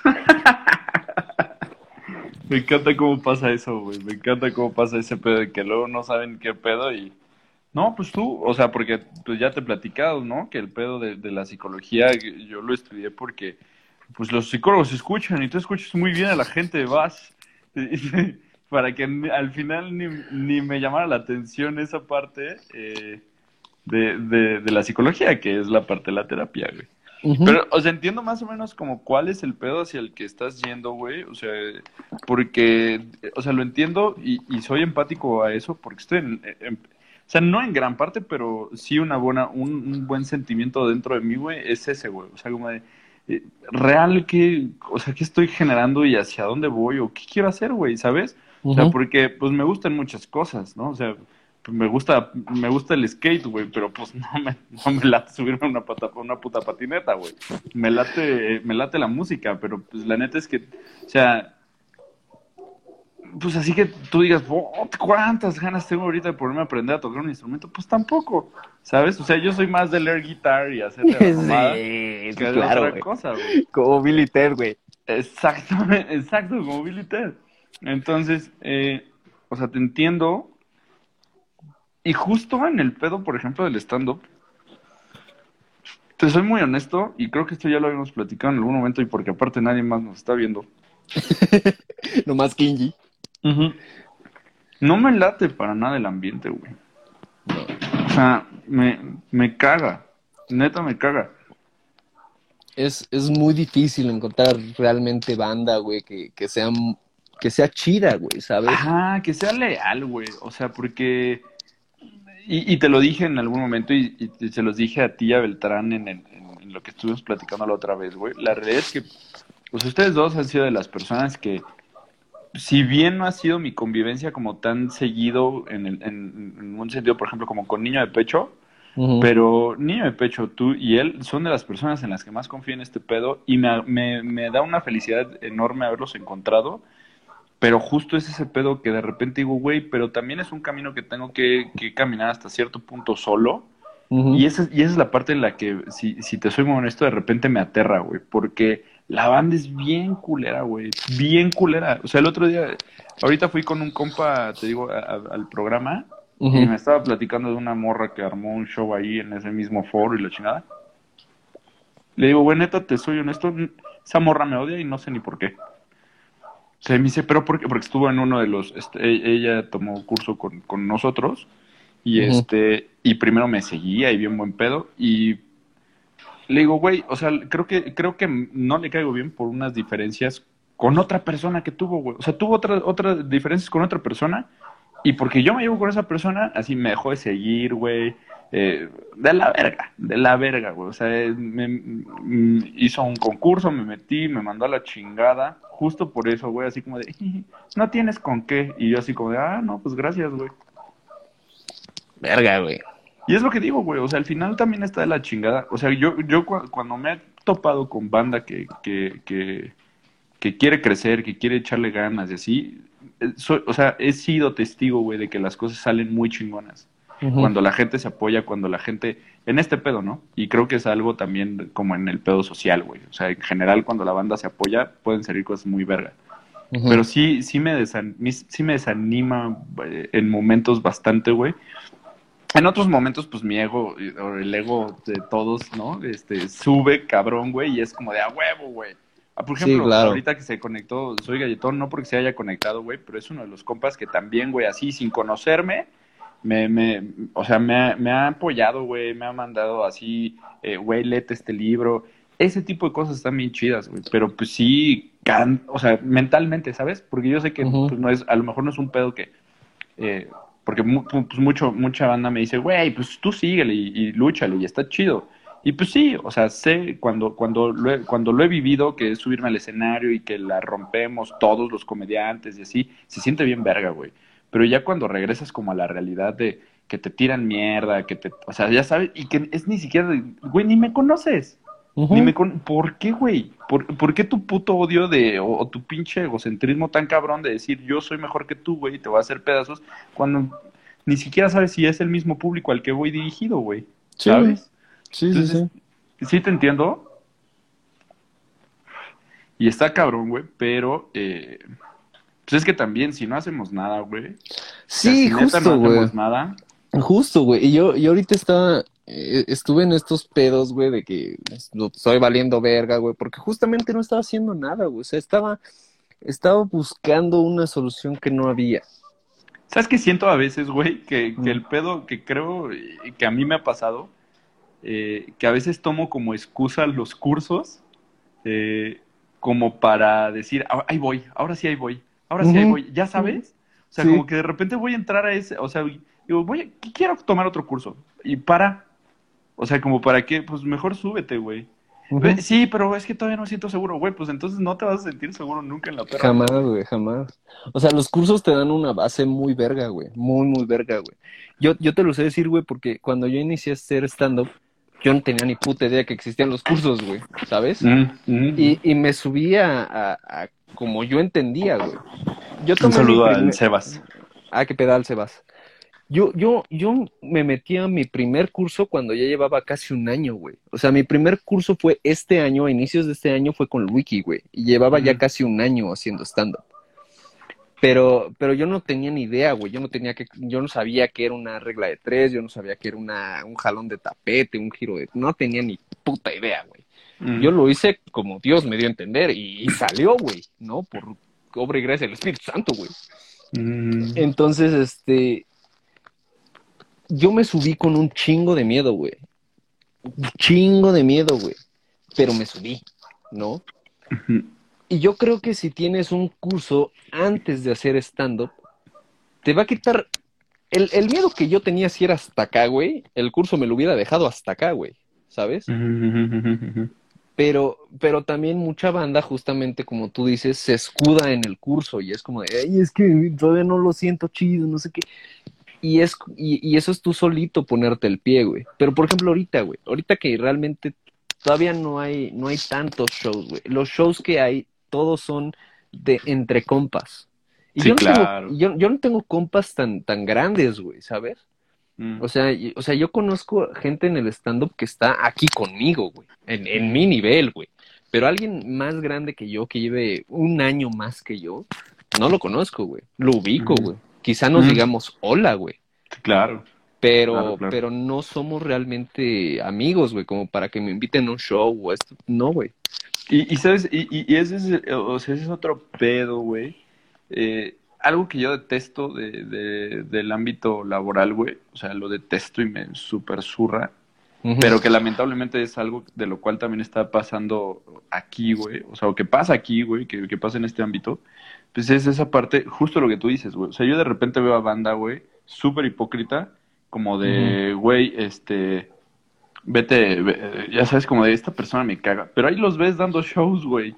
Me encanta cómo pasa eso, güey. Me encanta cómo pasa ese pedo de que luego no saben qué pedo y... No, pues tú, o sea, porque pues ya te he platicado, ¿no? Que el pedo de, de la psicología yo lo estudié porque pues los psicólogos escuchan y tú escuchas muy bien a la gente, vas, para que al final ni, ni me llamara la atención esa parte eh, de, de, de, la psicología, que es la parte de la terapia, güey. Pero, o sea, entiendo más o menos como cuál es el pedo hacia el que estás yendo, güey. O sea, porque, o sea, lo entiendo y, y soy empático a eso porque estoy en, en, o sea, no en gran parte, pero sí una buena, un, un buen sentimiento dentro de mí, güey, es ese, güey. O sea, como de, eh, real, ¿qué, o sea, qué estoy generando y hacia dónde voy o qué quiero hacer, güey, ¿sabes? O sea, porque pues me gustan muchas cosas, ¿no? O sea, me gusta, me gusta el skate, güey, pero pues no me, no me late subirme a una, pata, una puta patineta, güey. Me late, me late la música, pero pues la neta es que, o sea, pues así que tú digas, ¿cuántas ganas tengo ahorita de ponerme a aprender a tocar un instrumento? Pues tampoco, ¿sabes? O sea, yo soy más de leer guitar y hacer sí, que claro, otra güey. cosa, güey. Como Billy Ted, güey. Exactamente, exacto, como Billy Ted. Entonces, eh, o sea, te entiendo. Y justo en el pedo, por ejemplo, del stand-up, te soy muy honesto, y creo que esto ya lo habíamos platicado en algún momento, y porque aparte nadie más nos está viendo. Nomás Kinji. No me late para nada el ambiente, güey. O sea, me, me caga. Neta me caga. Es, es muy difícil encontrar realmente banda, güey, que, que, sea, que sea chida, güey, ¿sabes? Ajá, que sea leal, güey. O sea, porque... Y, y te lo dije en algún momento y, y, se los dije a ti y a Beltrán en, el, en lo que estuvimos platicando la otra vez, güey. La realidad es que pues ustedes dos han sido de las personas que, si bien no ha sido mi convivencia como tan seguido en, el, en, en un sentido, por ejemplo, como con niño de pecho, uh -huh. pero niño de pecho, tú y él son de las personas en las que más confío en este pedo y me, me, me da una felicidad enorme haberlos encontrado. Pero justo es ese pedo que de repente digo, güey, pero también es un camino que tengo que, que caminar hasta cierto punto solo. Uh -huh. y, esa, y esa es la parte en la que, si, si te soy muy honesto, de repente me aterra, güey, porque la banda es bien culera, güey, bien culera. O sea, el otro día, ahorita fui con un compa, te digo, a, a, al programa, uh -huh. y me estaba platicando de una morra que armó un show ahí en ese mismo foro y la chingada. Le digo, güey, neta, te soy honesto, esa morra me odia y no sé ni por qué. O sea, me dice, ¿pero por qué? Porque estuvo en uno de los, este, ella tomó curso con, con nosotros, y uh -huh. este, y primero me seguía y bien buen pedo, y le digo, güey, o sea, creo que, creo que no le caigo bien por unas diferencias con otra persona que tuvo, güey. O sea, tuvo otras otras diferencias con otra persona y porque yo me llevo con esa persona, así me dejó de seguir, güey. Eh, de la verga, de la verga, güey. O sea, me, me, hizo un concurso, me metí, me mandó a la chingada. Justo por eso, güey, así como de, no tienes con qué. Y yo así como de, ah, no, pues gracias, güey. Verga, güey. Y es lo que digo, güey, o sea, al final también está de la chingada. O sea, yo, yo cuando me he topado con banda que, que, que, que quiere crecer, que quiere echarle ganas y así, soy, o sea, he sido testigo, güey, de que las cosas salen muy chingonas. Uh -huh. Cuando la gente se apoya, cuando la gente, en este pedo, ¿no? Y creo que es algo también como en el pedo social, güey. O sea, en general, cuando la banda se apoya, pueden salir cosas muy verga. Uh -huh. Pero sí, sí me, desan sí me desanima eh, en momentos bastante, güey en otros momentos, pues mi ego, o el ego de todos, ¿no? Este, sube cabrón, güey, y es como de a huevo, güey. Ah, por ejemplo, sí, claro. ahorita que se conectó, soy galletón, no porque se haya conectado, güey, pero es uno de los compas que también, güey, así, sin conocerme, me, me, o sea, me ha, me ha apoyado, güey, me ha mandado así, eh, güey, léete este libro. Ese tipo de cosas están bien chidas, güey, pero pues sí, can, o sea, mentalmente, ¿sabes? Porque yo sé que uh -huh. pues, no es, a lo mejor no es un pedo que... Eh, porque pues mucho, mucha banda me dice, güey, pues tú síguele y, y lúchale y está chido. Y pues sí, o sea, sé cuando, cuando, lo he, cuando lo he vivido, que es subirme al escenario y que la rompemos todos los comediantes y así, se siente bien verga, güey. Pero ya cuando regresas como a la realidad de que te tiran mierda, que te, o sea, ya sabes, y que es ni siquiera, güey, ni me conoces. Uh -huh. Ni me con... ¿Por qué, güey? ¿Por, ¿Por, qué tu puto odio de, o, o, tu pinche egocentrismo tan cabrón de decir yo soy mejor que tú, güey, y te voy a hacer pedazos, cuando ni siquiera sabes si es el mismo público al que voy dirigido, güey? Sí, ¿Sabes? Sí, Entonces, sí, sí. Sí te entiendo. Y está cabrón, güey, pero... Eh, pues es que también, si no hacemos nada, güey. Sí, o sea, si justo, no güey. hacemos nada. Justo, güey. Y yo, yo ahorita estaba eh, estuve en estos pedos, güey, de que estoy valiendo verga, güey, porque justamente no estaba haciendo nada, güey. O sea, estaba, estaba buscando una solución que no había. ¿Sabes qué siento a veces, güey? Que, que el pedo que creo que a mí me ha pasado, eh, que a veces tomo como excusa los cursos, eh, como para decir, "Ah, ahí voy, ahora sí ahí voy, ahora sí voy, ¿ya sabes? O sea, Sí. como que de repente voy a entrar a ese, o sea, digo, voy, a- quiero tomar otro curso, y para, o sea, como para qué, pues mejor súbete, güey. Sí, pero es que todavía no siento seguro, güey, pues entonces no te vas a sentir seguro nunca en la perra. Jamás, güey, jamás. O sea, los cursos te dan una base muy verga, güey. Muy, muy verga, güey. Yo, yo te lo sé decir, güey, porque cuando yo inicié a hacer stand-up, yo no tenía ni puta idea que existían los cursos, güey, ¿sabes? Mm, mm. Y, y me a, a- a como yo entendía, güey. Yo Un tomé saludo al primer- Sebas. Ah, qué pedal, Sebas. Yo, yo, yo me metí a mi primer curso cuando ya llevaba casi un año, güey. O sea, mi primer curso fue este año, a inicios de este año fue con Wiki, güey. Y llevaba ya casi un año haciendo stand-up. Pero, pero yo no tenía ni idea, güey. Yo no tenía que, yo no sabía que era una regla de tres, yo no sabía que era una, un jalón de tapete, un giro de, no tenía ni puta idea, güey. Mm. Yo lo hice como Dios me dio a entender y, y salió, güey, ¿no? Por obra y gracia del Espíritu Santo, güey. Mm. Entonces, este, yo me subí con un chingo de miedo, güey. Un chingo de miedo, güey. Pero me subí, ¿no? Y yo creo que si tienes un curso antes de hacer stand-up, te va a quitar el, el miedo que yo tenía si era hasta acá, güey. El curso me lo hubiera dejado hasta acá, güey. ¿Sabes? Ujú. Pero, pero también mucha banda, justamente como tú dices, se escuda en el curso y es como de, ay, es que todavía no lo siento chido, no sé qué. Y, es, y, y eso es tú solito ponerte el pie, güey. Pero por ejemplo, ahorita, güey, ahorita que realmente todavía no hay, no hay tantos shows, güey. Los shows que hay, todos son de entre compas. Y Sí, yo, no claro. tengo, yo, yo no tengo compas tan, tan grandes, güey, ¿sabes? Mm. O sea, y- o sea, yo conozco gente en el stand-up que está aquí conmigo, güey, en, en mi nivel, güey. Pero alguien más grande que yo, que lleve un año más que yo, no lo conozco, güey. Lo ubico, güey. Quizá nos digamos hola, güey. Claro. Pero, Claro, claro. pero no somos realmente amigos, güey, como para que me inviten a un show o esto. No, güey. Y, y sabes, y, y- ese es, o sea, ese es otro pedo, güey. Eh, algo que yo detesto de, de- del ámbito laboral, güey. O sea, lo detesto y me super zurra. Pero que lamentablemente es algo de lo cual también está pasando aquí, güey. O sea, o que pasa aquí, güey, que, que pasa en este ámbito. Pues es esa parte, justo lo que tú dices, güey. O sea, yo de repente veo a banda, güey, súper hipócrita, como de, güey, este, vete, ve- ya sabes, como de esta persona me caga. Pero ahí los ves dando shows, güey.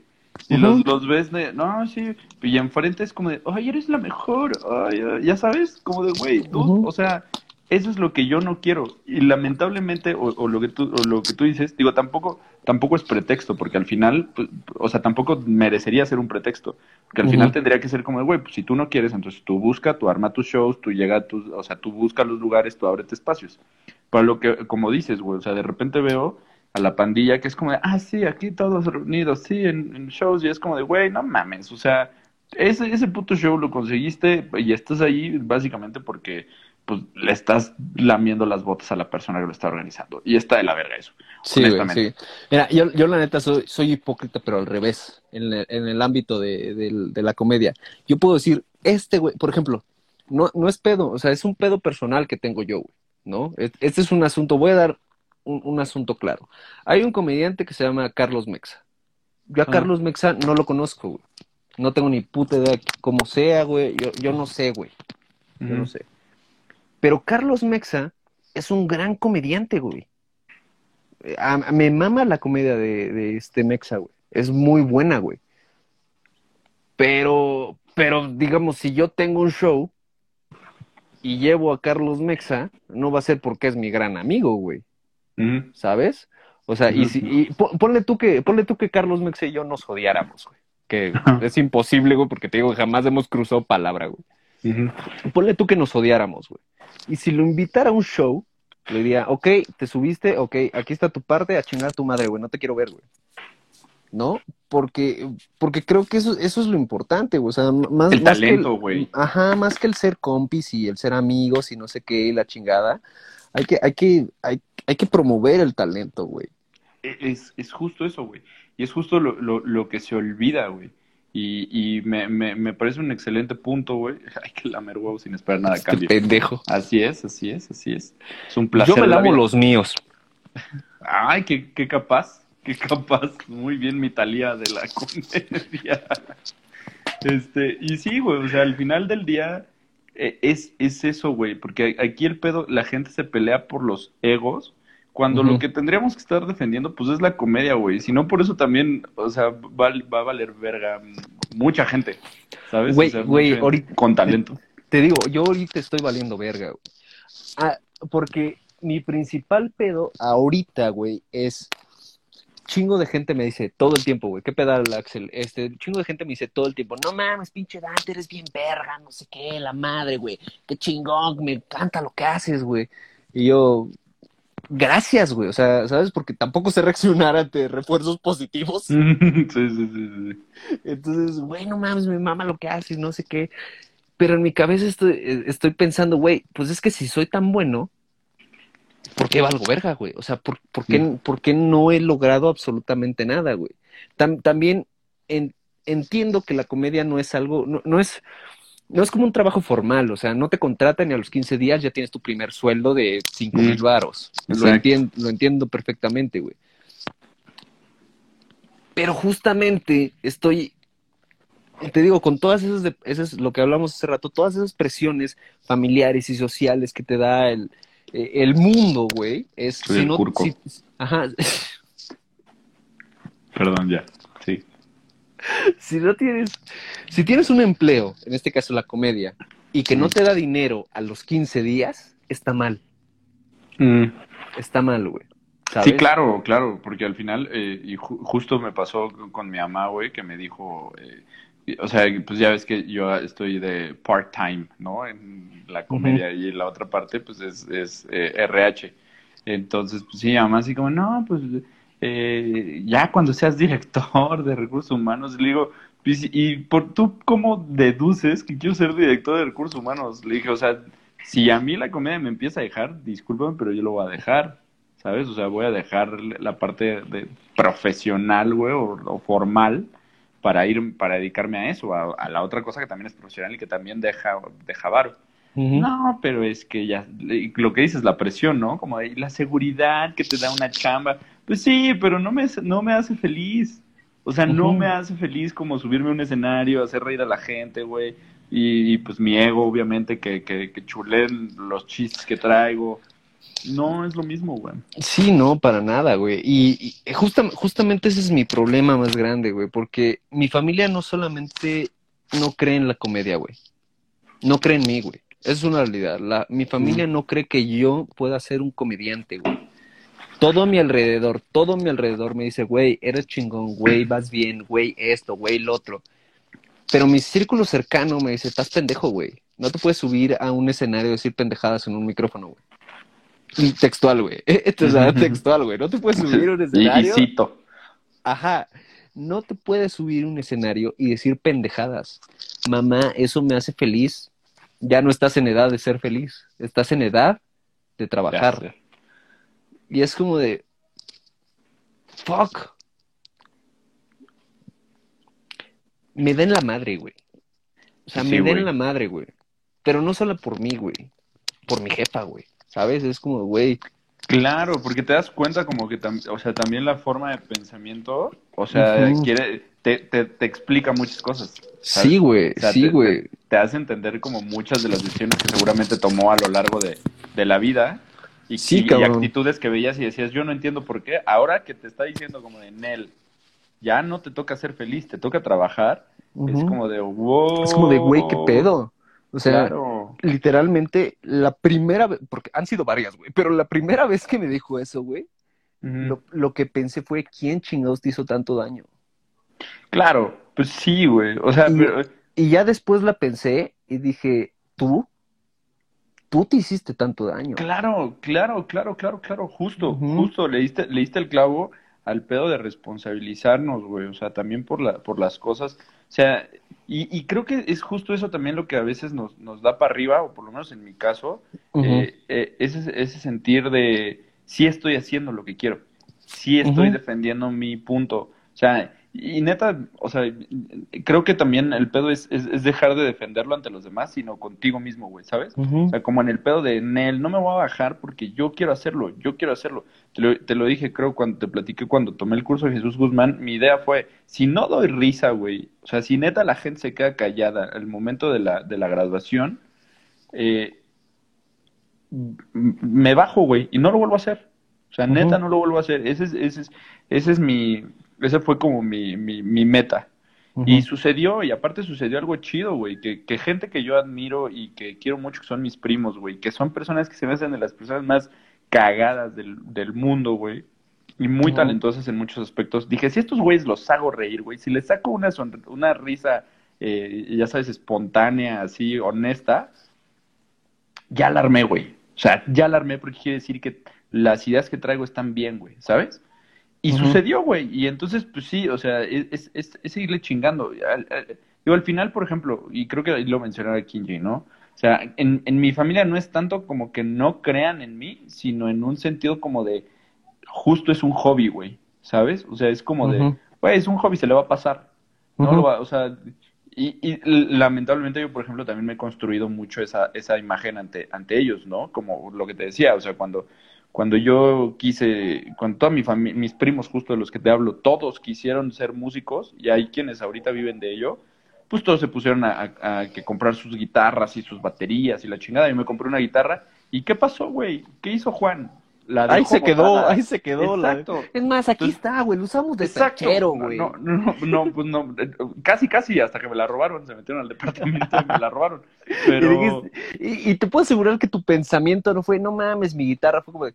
Y los, los ves de, no, sí, y enfrente es como de, ay, eres la mejor, ay, ay", ya sabes, como de, güey, tú, o sea, eso es lo que yo no quiero. Y lamentablemente, o, o lo que tú, o lo que tú dices, digo, tampoco, tampoco es pretexto, porque al final, pues, o sea, tampoco merecería ser un pretexto. Porque al final tendría que ser como de, güey, pues si tú no quieres, entonces tú busca, tú arma tus shows, tú llega a tus, o sea, tú busca los lugares, tú ábrete espacios. Para lo que, como dices, güey, o sea, de repente veo a la pandilla que es como de, ah, sí, aquí todos reunidos, sí, en, en shows, y es como de, güey, no mames, o sea, ese, ese puto show lo conseguiste y estás ahí básicamente porque pues le estás lamiendo las botas a la persona que lo está organizando. Y está de la verga eso. Sí, güey, sí. Mira, yo, yo la neta soy, soy hipócrita, pero al revés, en el, en el ámbito de, de la comedia. Yo puedo decir, este güey, por ejemplo, no, no es pedo, o sea, es un pedo personal que tengo yo, güey, ¿no? Es- Este es un asunto, voy a dar un, un asunto claro. Hay un comediante que se llama Carlos Mexa. Yo a Ah. Carlos Mexa no lo conozco, güey. No tengo ni puta idea cómo sea, güey. Yo, yo no sé, güey. Yo no sé. Pero Carlos Mexa es un gran comediante, güey. A- a- me mama la comedia de, de este Mexa, güey. Es muy buena, güey. Pero, pero, digamos, si yo tengo un show y llevo a Carlos Mexa, no va a ser porque es mi gran amigo, güey. ¿Sabes? O sea, y, si, y po- ponle tú que, ponle tú que Carlos Mexa y yo nos odiáramos, güey. Que es imposible, güey, porque te digo, jamás hemos cruzado palabra, güey. Ponle tú que nos odiáramos, güey. Y si lo invitara a un show, le diría, ok, te subiste, ok, aquí está tu parte, a chingar a tu madre, güey, no te quiero ver, güey. ¿No? Porque, porque creo que eso, eso es lo importante, güey. O sea, más, El más que talento, güey. Ajá, más que el ser compis y el ser amigos y no sé qué, y la chingada. Hay que, hay que, hay, hay que promover el talento, güey. E, Es, es justo eso, güey. Y es justo lo, lo, lo que se olvida, güey. Y, y me, me, me parece un excelente punto, güey. Hay que lamer huevos sin esperar nada a Este cambio. pendejo. Así es, así es, así es. Es un placer. Yo me la lavo los míos. Ay, qué, qué capaz, qué capaz. Muy bien mi Talía de la comedia. Este, y sí, güey, o sea, al final del día es, es eso, güey, porque aquí el pedo, la gente se pelea por los egos, cuando lo que tendríamos que estar defendiendo, pues es la comedia, güey. Si no, por eso también, o sea, va, va a valer verga mucha gente, ¿sabes? Güey, O sea, güey, ahorita- Con talento. Te digo, yo ahorita estoy valiendo verga, güey. Ah, porque mi principal pedo ahorita, güey, es chingo de gente me dice todo el tiempo, güey, ¿qué pedal, Axel? Este, chingo de gente me dice todo el tiempo, no mames, pinche Dante, eres bien verga, no sé qué, la madre, güey, qué chingón, me encanta lo que haces, güey. Y yo, gracias, güey, o sea, ¿sabes? Porque tampoco sé reaccionar ante refuerzos positivos. sí, sí, sí, sí. Entonces, güey, no mames, me mama lo que haces, no sé qué. Pero en mi cabeza estoy, eh, estoy pensando, güey, pues es que si soy tan bueno, ¿por qué valgo verga, güey? O sea, ¿por, por qué, Mm. por qué no he logrado absolutamente nada, güey? Tam- también en- entiendo que la comedia no es algo, no, no es, no es como un trabajo formal, o sea, no te contratan y a los 15 días ya tienes tu primer sueldo de 5 mil Mm. varos. Lo, lo entiendo perfectamente, güey. Pero justamente estoy, te digo, con todas esas, de- esas, lo que hablamos hace rato, todas esas presiones familiares y sociales que te da el, eh, el mundo, güey, es Soy si el no, curco. si- ajá, Perdón, ya. Sí. si no tienes, si tienes un empleo, en este caso la comedia, y que no te da dinero a los 15 días, está mal, está mal, güey. ¿sabes? Sí, claro, claro, porque al final, eh, y ju- justo me pasó con, mi mamá, güey, que me dijo, eh, o sea, pues ya ves que yo estoy de part-time, ¿no? En la comedia y la otra parte, pues es, es eh, RH. Entonces, pues sí, mamá así como, no, pues eh, ya cuando seas director de recursos humanos, le digo, pues, ¿y por tú cómo deduces que quiero ser director de recursos humanos? Le dije, o sea, si a mí la comedia me empieza a dejar, discúlpame, pero yo lo voy a dejar. ¿sabes? O sea, voy a dejar la parte de profesional, güey, o, o formal para ir, para dedicarme a eso, a, a, la otra cosa que también es profesional y que también deja, deja varo. Uh -huh. No, pero es que ya, lo que dices, la presión, ¿no? Como la seguridad que te da una chamba. Pues sí, pero no me, no me hace feliz. O sea, uh -huh. no me hace feliz como subirme a un escenario, hacer reír a la gente, güey. Y, y, pues mi ego, obviamente, que, que, que chulen los chistes que traigo. No es lo mismo, güey. Sí, no, para nada, güey. Y, y justa, justamente ese es mi problema más grande, güey, porque mi familia no solamente no cree en la comedia, güey. No cree en mí, güey. Es una realidad. La, mi familia mm. no cree que yo pueda ser un comediante, güey. Todo a mi alrededor, todo a mi alrededor me dice, güey, eres chingón, güey, vas bien, güey, esto, güey, lo otro. Pero mi círculo cercano me dice, estás pendejo, güey. No te puedes subir a un escenario y decir pendejadas en un micrófono, güey. Textual, güey. Esto es textual, güey. No te puedes subir a un escenario. Y, y cito. Ajá. No te puedes subir a un escenario y decir pendejadas. Mamá, eso me hace feliz. Ya no estás en edad de ser feliz. Estás en edad de trabajar. Y es como de. Fuck. Me den la madre, güey. O sea, sí, me den wey. la madre, güey. Pero no solo por mí, güey. Por mi jefa, güey. ¿Sabes? Es como, güey. Claro, porque te das cuenta como que, o sea, también la forma de pensamiento, o sea, uh -huh. quiere, te, te, te, explica muchas cosas. ¿sabes? Sí, güey, o sea, sí, güey. Te, te, hace entender como muchas de las decisiones que seguramente tomó a lo largo de, de la vida y, sí, y, y, actitudes que veías y decías, yo no entiendo por qué, ahora que te está diciendo como de Nel, ya no te toca ser feliz, te toca trabajar, uh -huh. es como de, wow. Es como de, güey, ¿qué pedo? O sea, claro. Literalmente, la primera vez, porque han sido varias, güey, pero la primera vez que me dijo eso, güey, uh -huh. lo, lo, que pensé fue, ¿quién chingados te hizo tanto daño? Claro, pues sí, güey, o sea, y, pero... y, ya después la pensé y dije, ¿tú? Tú te hiciste tanto daño. Claro, claro, claro, claro, claro, justo, uh -huh. justo, leíste, leíste el clavo al pedo de responsabilizarnos, güey, o sea, también por, la, por las cosas, o sea, Y, creo que es justo eso también lo que a veces nos, nos da para arriba, o por lo menos en mi caso, eh, eh, ese, ese sentir de sí estoy haciendo lo que quiero, sí estoy defendiendo mi punto. O sea, y neta, o sea, creo que también el pedo es, es, dejar de defenderlo ante los demás, sino contigo mismo, güey, ¿sabes? O sea, como en el pedo de Nel, no me voy a bajar porque yo quiero hacerlo, yo quiero hacerlo. Te lo, te lo dije, creo, cuando te platiqué cuando tomé el curso de Jesús Guzmán, mi idea fue, si no doy risa, güey, o sea, si neta la gente se queda callada al momento de la, de la graduación, eh, me bajo, güey, y no lo vuelvo a hacer. O sea, neta, no lo vuelvo a hacer. Ese es, ese es, ese es mi, ese fue como mi, mi, mi meta. Y sucedió, y aparte sucedió algo chido, güey, que, que gente que yo admiro y que quiero mucho, que son mis primos, güey, que son personas que se me hacen de las personas más cagadas del, del mundo, güey, y muy talentosas en muchos aspectos. Dije, si estos güeyes los hago reír, güey, si les saco una, una risa, eh, ya sabes, espontánea, así, honesta, ya la armé, güey. O sea, ya la armé porque quiere decir que las ideas que traigo están bien, güey, ¿sabes? Y sucedió, güey. Y entonces, pues sí, o sea, es, es, es seguirle chingando. Al, digo, al final, por ejemplo, y creo que lo mencionaba Kinji, ¿no? O sea, en, en mi familia no es tanto como que no crean en mí, sino en un sentido como de, justo es un hobby, güey, ¿sabes? O sea, es como de, güey, es un hobby, se le va a pasar. No lo va, o sea, y, y, lamentablemente yo, por ejemplo, también me he construido mucho esa, esa imagen ante, ante ellos, ¿no? Como lo que te decía, o sea, cuando cuando yo quise, cuando toda mi familia, mis primos justo de los que te hablo, todos quisieron ser músicos y hay quienes ahorita viven de ello, pues todos se pusieron a, a, que comprar sus guitarras y sus baterías y la chingada. Y me compré una guitarra. ¿Y qué pasó, güey? ¿Qué hizo Juan? Ahí se quedó, ahí se quedó. Exacto. Es más, aquí está, güey, lo usamos de sachero, güey. No, no, no, pues no, casi, casi, hasta que me la robaron, se metieron al departamento y me la robaron. Pero... Y, y, te puedo asegurar que tu pensamiento no fue, no mames, mi guitarra, fue como de,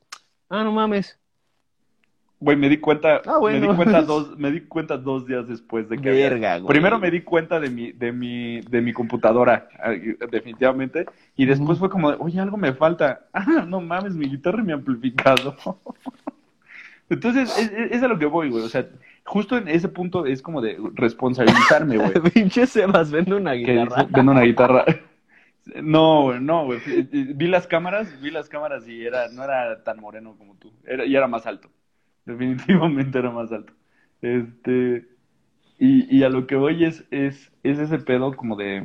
ah, no mames. Güey, me di cuenta, ah, me di cuenta dos, me di cuenta dos días después de que Verga, primero me di cuenta de mi, de mi, de mi computadora, ah, definitivamente, y después fue como, oye, algo me falta, ah, no mames, mi guitarra y mi amplificador. Entonces, es, a lo que voy, güey, o sea, justo en ese punto es como de responsabilizarme, güey. Pinche Sebas, vende una guitarra. Vende una guitarra. No, no, güey. Vi las cámaras, vi las cámaras y era, no era tan moreno como tú. Era, y era más alto definitivamente era más alto. Este, y, y a lo que voy es, es, es ese pedo como de...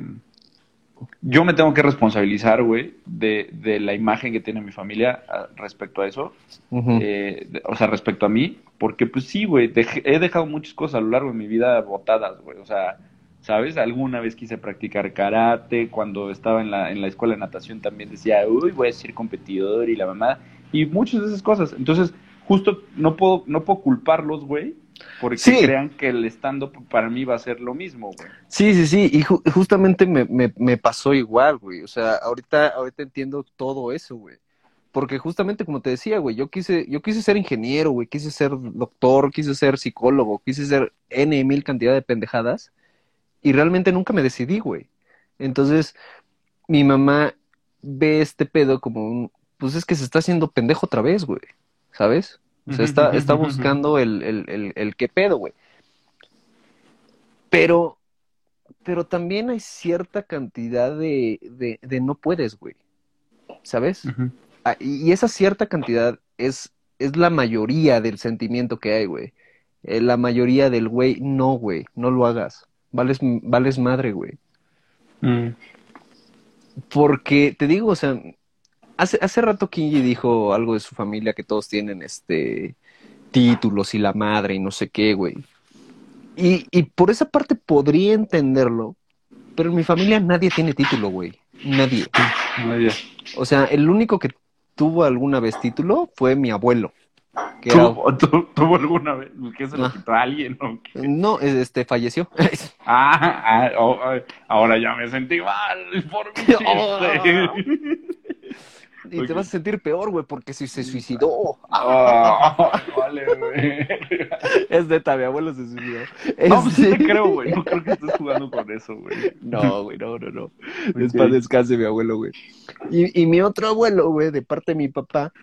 Yo me tengo que responsabilizar, güey, de, de la imagen que tiene mi familia ah, respecto a eso. Eh, o sea, respecto a mí. Porque, pues sí, güey, he dejado muchas cosas a lo largo de mi vida botadas, güey. O sea, ¿sabes? Alguna vez quise practicar karate, cuando estaba en la, en la escuela de natación también decía, uy, voy a ser competidor y la mamá, y muchas de esas cosas. Entonces, justo no puedo, no puedo culparlos, güey, porque crean que el stand-up para mí va a ser lo mismo, güey. Sí, sí, sí, y justamente me, me, me, pasó igual, güey. O sea, ahorita, ahorita entiendo todo eso, güey. Porque justamente como te decía, güey, yo quise, yo quise ser ingeniero, güey, quise ser doctor, quise ser psicólogo, quise ser N mil cantidad de pendejadas, y realmente nunca me decidí, güey. Entonces, mi mamá ve este pedo como un, pues es que se está haciendo pendejo otra vez, güey. ¿Sabes? O sea, está, está buscando el, el, el, el qué pedo, güey. Pero, pero también hay cierta cantidad de, de, de no puedes, güey. ¿Sabes? Ah, y esa cierta cantidad es, es la mayoría del sentimiento que hay, güey. Eh, la mayoría del güey, no, güey, no lo hagas. Vales, vales madre, güey. Mm. Porque te digo, o sea, Hace, hace rato Kinji dijo algo de su familia que todos tienen este títulos y la madre y no sé qué, güey. Y, y por esa parte podría entenderlo, pero en mi familia nadie tiene título, güey. Nadie. Nadie. O sea, el único que tuvo alguna vez título fue mi abuelo. ¿Tuvo, alguna vez? ¿Qué se lo ah. quitó a alguien? No, este, falleció. ah, ah oh, ahora ya me sentí mal por mi chiste. Oh. Y te vas a sentir peor, güey, porque si se suicidó. Ah, vale, güey. Es neta, mi abuelo se suicidó. No, pues sí te creo, güey. No creo que estés jugando con eso, güey. No, güey, no, no, no. Es para descanse mi abuelo, güey. Y, y mi otro abuelo, güey, de parte de mi papá,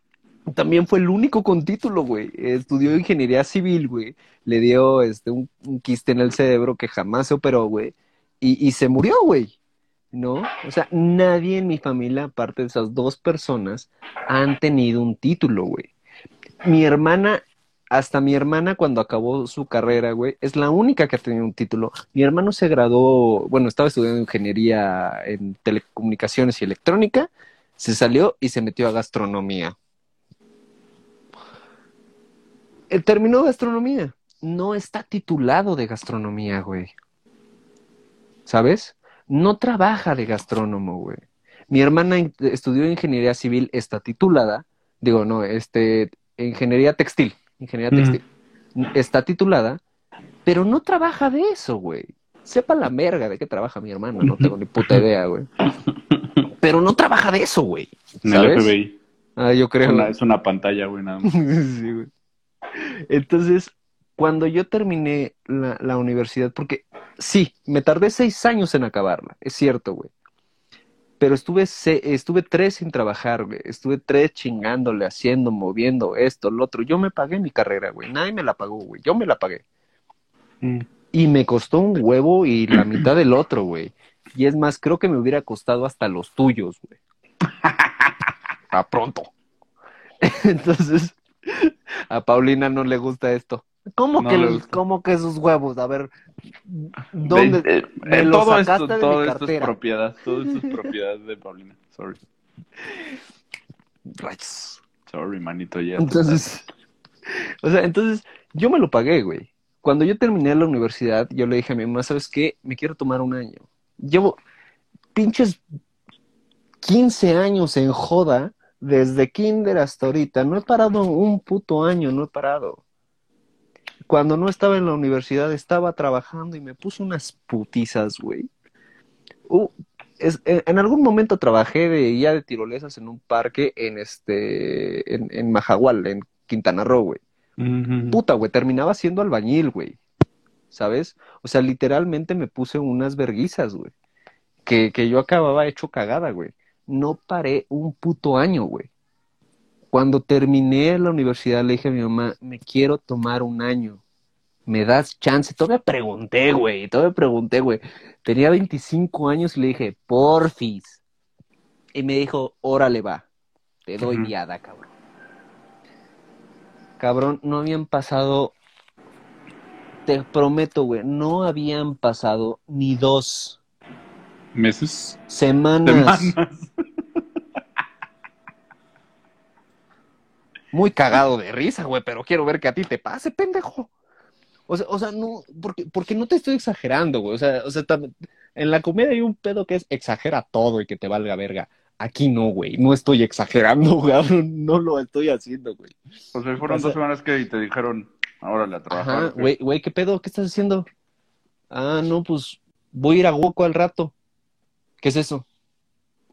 también fue el único con título, güey. Estudió ingeniería civil, güey. Le dio este un, quiste en el cerebro que jamás se operó, güey. y, y se murió, güey. ¿No? O sea, nadie en mi familia, aparte de esas dos personas, han tenido un título, güey. Mi hermana, hasta mi hermana cuando acabó su carrera, güey, es la única que ha tenido un título. Mi hermano se graduó, bueno, estaba estudiando ingeniería en telecomunicaciones y electrónica, se salió y se metió a gastronomía. Él terminó gastronomía. No está titulado de gastronomía, güey. ¿Sabes? No trabaja de gastrónomo, güey. Mi hermana estudió ingeniería civil, está titulada. Digo, no, este, ingeniería textil. Ingeniería Mm. textil. Está titulada, pero no trabaja de eso, güey. Sepa la merga de qué trabaja mi hermana, no tengo ni puta idea, güey. Pero no trabaja de eso, güey. En el. FBI. Ah, yo creo. una, es una pantalla, güey, nada más. Sí, güey. Entonces, cuando yo terminé la, la universidad, porque sí, me tardé seis años en acabarla, es cierto, güey. Pero estuve, se- estuve tres sin trabajar, güey. Estuve tres chingándole, haciendo, moviendo esto, lo otro. Yo me pagué mi carrera, güey. Nadie me la pagó, güey. Yo me la pagué. Mm. Y me costó un huevo y la mitad del otro, güey. Y es más, creo que me hubiera costado hasta los tuyos, güey. A pronto. Entonces, a Paulina no le gusta esto. ¿Cómo, No que, los- cómo que esos huevos? A ver, ¿dónde? Eh, me eh, lo todo sacaste esto, de todo mi esto es cartera. propiedad, todo esto es propiedad de Paulina. Sorry. Rayos. Sorry, manito, ya. Entonces, o sea, entonces yo me lo pagué, güey. Cuando yo terminé la universidad, yo le dije a mi mamá, ¿sabes qué? Me quiero tomar un año. Llevo pinches 15 años en joda, desde kinder hasta ahorita. No he parado un puto año, no he parado. Cuando no estaba en la universidad, estaba trabajando y me puse unas putizas, güey. Uh, es- en, en algún momento trabajé de guía de tirolesas en un parque en este, en, en Majagual, en Quintana Roo, güey. Puta, güey, terminaba siendo albañil, güey. ¿Sabes? O sea, literalmente me puse unas verguizas, güey. Que, que yo acababa hecho cagada, güey. No paré un puto año, güey. Cuando terminé la universidad le dije a mi mamá, me quiero tomar un año. ¿Me das chance? Todavía pregunté, güey. Todavía pregunté, güey. Tenía 25 años y le dije, porfis. Y me dijo, órale, va. Te doy viada, cabrón. Cabrón, no habían pasado, te prometo, güey, no habían pasado ni dos Meses. semanas. Semanas. Muy cagado de risa, güey, pero quiero ver que a ti te pase, pendejo. O sea, o sea, no, porque, porque no te estoy exagerando, güey. O sea, o sea, en la comedia hay un pedo que es exagera todo y que te valga verga. Aquí no, güey. No estoy exagerando, güey. No lo estoy haciendo, güey. O sea, fueron O sea- dos semanas que te dijeron, órale a trabajar. Ajá, güey, güey, ¿qué pedo? ¿Qué estás haciendo? Ah, no, pues voy a ir a Woco al rato. ¿Qué es eso?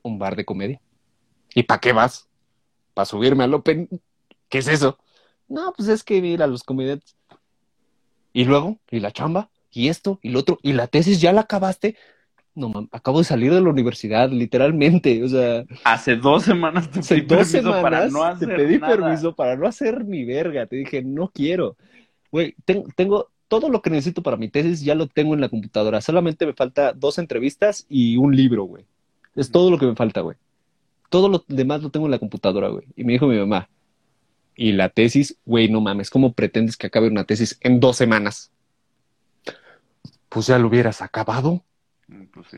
Un bar de comedia. ¿Y para qué vas? ¿Para subirme al Open? ¿Qué es eso? No, pues es que ir a los comediantes. ¿Y luego? ¿Y la chamba? ¿Y esto? ¿Y lo otro? ¿Y la tesis ya la acabaste? No, mam, acabo de salir de la universidad, literalmente. O sea, Hace dos semanas te hace pedí dos permiso semanas para no te hacer pedí nada. permiso para no hacer ni verga. Te dije, no quiero. Güey, ten- tengo todo lo que necesito para mi tesis, ya lo tengo en la computadora. Solamente me falta dos entrevistas y un libro, güey. Es todo lo que me falta, güey. Todo lo demás lo tengo en la computadora, güey. Y me dijo mi mamá, y la tesis, güey, no mames, ¿cómo pretendes que acabe una tesis en dos semanas? Pues ya lo hubieras acabado. Mm, Pues sí.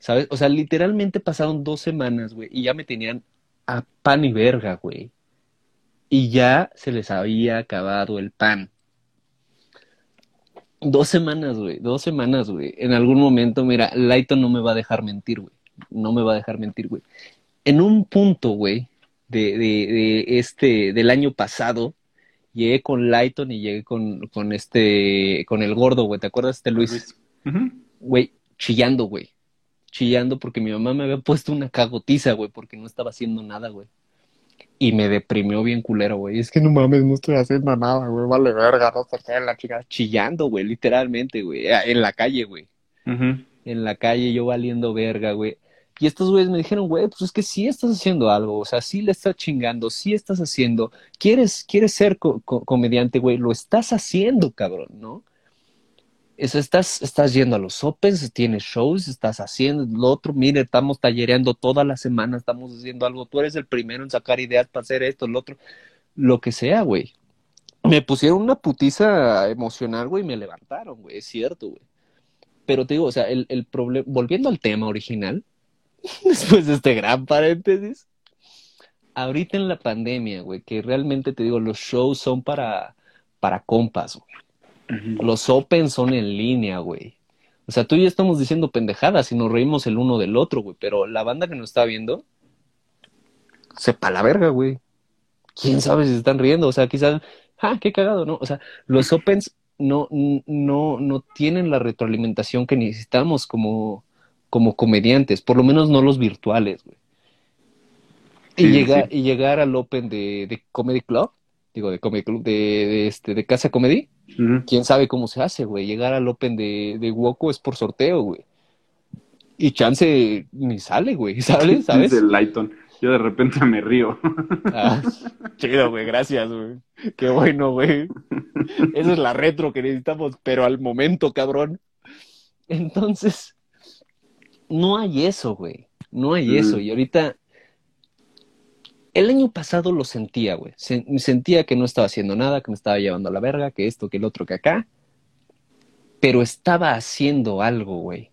¿Sabes? O sea, literalmente pasaron dos semanas, güey, y ya me tenían a pan y verga, güey. Y ya se les había acabado el pan. Dos semanas, güey, dos semanas, güey. En algún momento, mira, Laito no me va a dejar mentir, güey. No me va a dejar mentir, güey. En un punto, güey, de, de, de este, del año pasado, llegué con Lighton y llegué con, con este, con el gordo, güey. ¿Te acuerdas de Luis? Ujú. güey, chillando, güey. Chillando porque mi mamá me había puesto una cagotiza, güey, porque no estaba haciendo nada, güey. Y me deprimió bien culero, güey. Es que no mames, no estoy haciendo nada, güey. Vale verga, no sé qué, la chica. Chillando, güey, literalmente, güey. En la calle, güey. En la calle, yo valiendo verga, güey. Y estos güeyes me dijeron, güey, pues es que sí estás haciendo algo. O sea, sí le estás chingando, sí estás haciendo. ¿Quieres, quieres ser co- co- comediante, güey? Lo estás haciendo, cabrón, ¿no? Eso, estás, estás yendo a los Opens, tienes shows, estás haciendo lo otro. Mire, estamos tallereando toda la semana, estamos haciendo algo. Tú eres el primero en sacar ideas para hacer esto, lo otro, lo que sea, güey. Me pusieron una putiza emocional, güey, y me levantaron, güey, es cierto, güey. Pero te digo, o sea, el, el problema, volviendo al tema original, después de este gran paréntesis, ahorita en la pandemia, güey, que realmente te digo, los shows son para, para compas, güey. Los Open son en línea, güey. O sea, tú y yo estamos diciendo pendejadas y nos reímos el uno del otro, güey. Pero la banda que nos está viendo, sepa la verga, güey. ¿Quién sabe si se están riendo? O sea, quizás, ah, qué cagado, ¿no? O sea, los Opens no, no, no tienen la retroalimentación que necesitamos como, como comediantes, por lo menos no los virtuales, güey. Y, llegar, sí. y llegar al Open de, de Comedy Club, digo, de Comedy Club, de, de, este, de Casa Comedy, quién sabe cómo se hace, güey. Llegar al Open de, de Woco es por sorteo, güey. Y chance ni sale, güey, ¿sabes? ¿Sabes? Dice Lighton. Yo de repente me río. Ah, chido, güey, gracias, güey. Qué bueno, güey. Esa es la retro que necesitamos, pero al momento, cabrón. Entonces, no hay eso, güey. No hay Mm. eso. Y ahorita, el año pasado lo sentía, güey. Se- sentía que no estaba haciendo nada, que me estaba llevando a la verga, que esto, que el otro, que acá. Pero estaba haciendo algo, güey.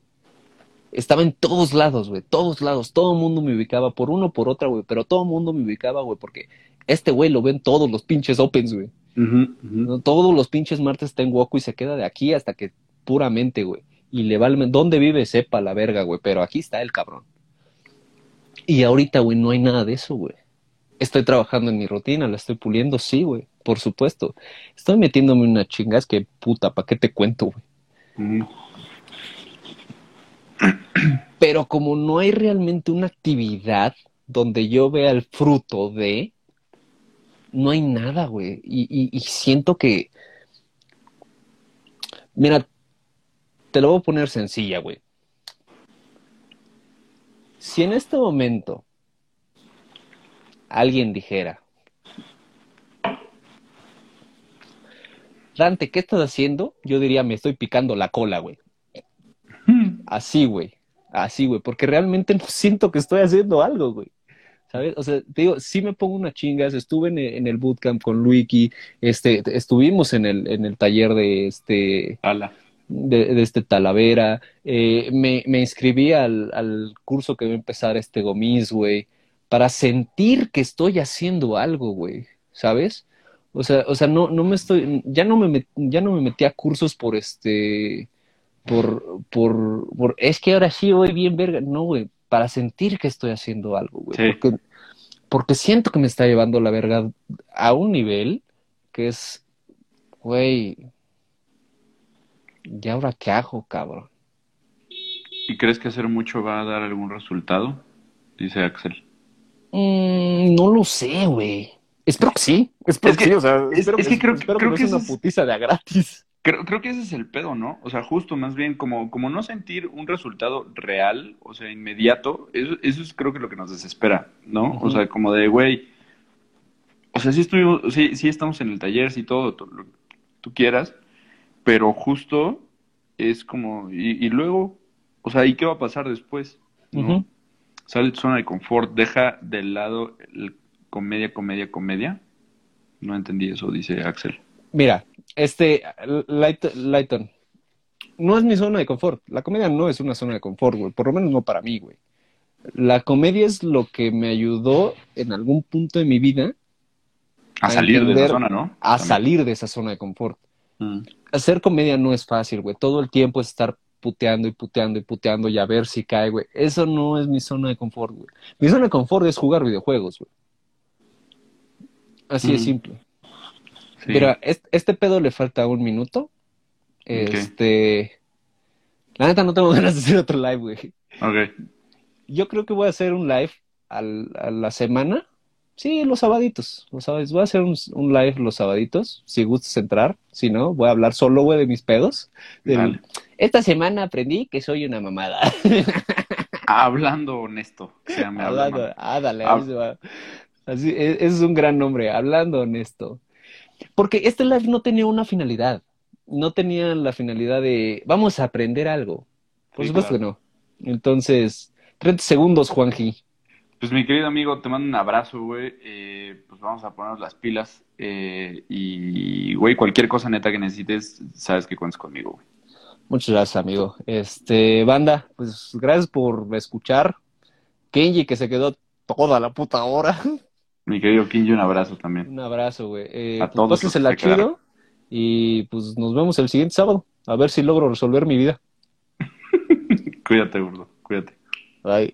Estaba en todos lados, güey, todos lados. Todo el mundo me ubicaba por uno, por otra, güey. Pero todo el mundo me ubicaba, güey, porque este güey lo ven todos los pinches opens, güey. Todos los pinches martes está en y se queda de aquí hasta que puramente, güey. Y le vale, ¿dónde vive? Sepa la verga, güey. Pero aquí está el cabrón. Y ahorita, güey, no hay nada de eso, güey. Estoy trabajando en mi rutina, la estoy puliendo, sí, güey, por supuesto. Estoy metiéndome una chingas que puta, ¿para qué te cuento, güey? Ujú. Pero como no hay realmente una actividad donde yo vea el fruto de, no hay nada, güey. Y, y- y siento que, mira, te lo voy a poner sencilla, güey. Si en este momento alguien dijera, Dante, ¿qué estás haciendo? Yo diría, me estoy picando la cola, güey. Así, güey. Así, güey. Porque realmente no siento que estoy haciendo algo, güey. ¿Sabes? O sea, te digo, sí me pongo unas chingas. Estuve en el, en el bootcamp con Luiki. Este, estuvimos en el, en el taller de este, Ala. De, de este Talavera. Eh, me, me inscribí al, al curso que va a empezar este Gomis, güey. Para sentir que estoy haciendo algo, güey. ¿Sabes? O sea, o sea, no, no me estoy, ya no me, met- ya no me metí a cursos por este, por, por, por, es que ahora sí voy bien verga. No, güey, para sentir que estoy haciendo algo, güey. Sí. Porque, porque siento que me está llevando la verga a un nivel que es, güey, ¿y ahora qué hago, cabrón? ¿Y crees que hacer mucho va a dar algún resultado? Dice Axel. Mm, no lo sé, güey. Espero que sí. Espero Es que, que- sí, o sea, es- espero es que creo- creo no que sea eso una es- putiza de a gratis. Creo, creo que ese es el pedo, ¿no? O sea, justo más bien como, como no sentir un resultado real, o sea, inmediato, eso, eso es creo que lo que nos desespera, ¿no? O sea, como de, güey, o sea, sí estuvimos, sí, sí estamos en el taller, sí todo, todo lo que tú quieras, pero justo es como, y, y luego, o sea, ¿y qué va a pasar después? ¿no? Sale tu zona de confort, deja de lado el comedia, comedia, comedia. No entendí eso, dice Axel. Mira, este, Light- Lighton, no es mi zona de confort. La comedia no es una zona de confort, güey. Por lo menos no para mí, güey. La comedia es lo que me ayudó en algún punto de mi vida A A salir de esa zona, ¿no? a También. salir de esa zona de confort. Mm. Hacer comedia no es fácil, güey. Todo el tiempo es estar puteando y puteando y puteando y a ver si cae, güey. Eso no es mi zona de confort, güey. Mi zona de confort es jugar videojuegos, güey. Así de Mm. simple. Sí. Mira, este, este pedo le falta un minuto. Este. La neta no tengo ganas de hacer otro live, güey. Ok. Yo creo que voy a hacer un live al- a la semana. Sí, los sabaditos. Los sabaditos. Voy a hacer un, un live los sabaditos. Si gustas entrar. Si no, voy a hablar solo, güey, de mis pedos. Esta semana aprendí que soy una mamada. Hablando honesto. se llama Hablando. Habla- Ah, dale, ahí se va. Así, e- ese es un gran nombre. Hablando honesto. Porque este live no tenía una finalidad. no tenían la finalidad de vamos a aprender algo. Por Sí, supuesto claro. que no. Entonces, 30 segundos, Juanji. Pues mi querido amigo, te mando un abrazo, güey. Eh, pues vamos a ponernos las pilas. eh, y, güey, cualquier cosa neta que necesites, sabes que cuentas conmigo, güey. Muchas gracias, amigo. Este, banda, pues gracias por escuchar. Kenji, que se quedó toda la puta hora. Mi querido Kinji, un abrazo también. Un abrazo, güey. Eh, A pues todos quedaron. chido. Y pues nos vemos el siguiente sábado. A ver si logro resolver mi vida. Cuídate, gordo. Cuídate. Bye.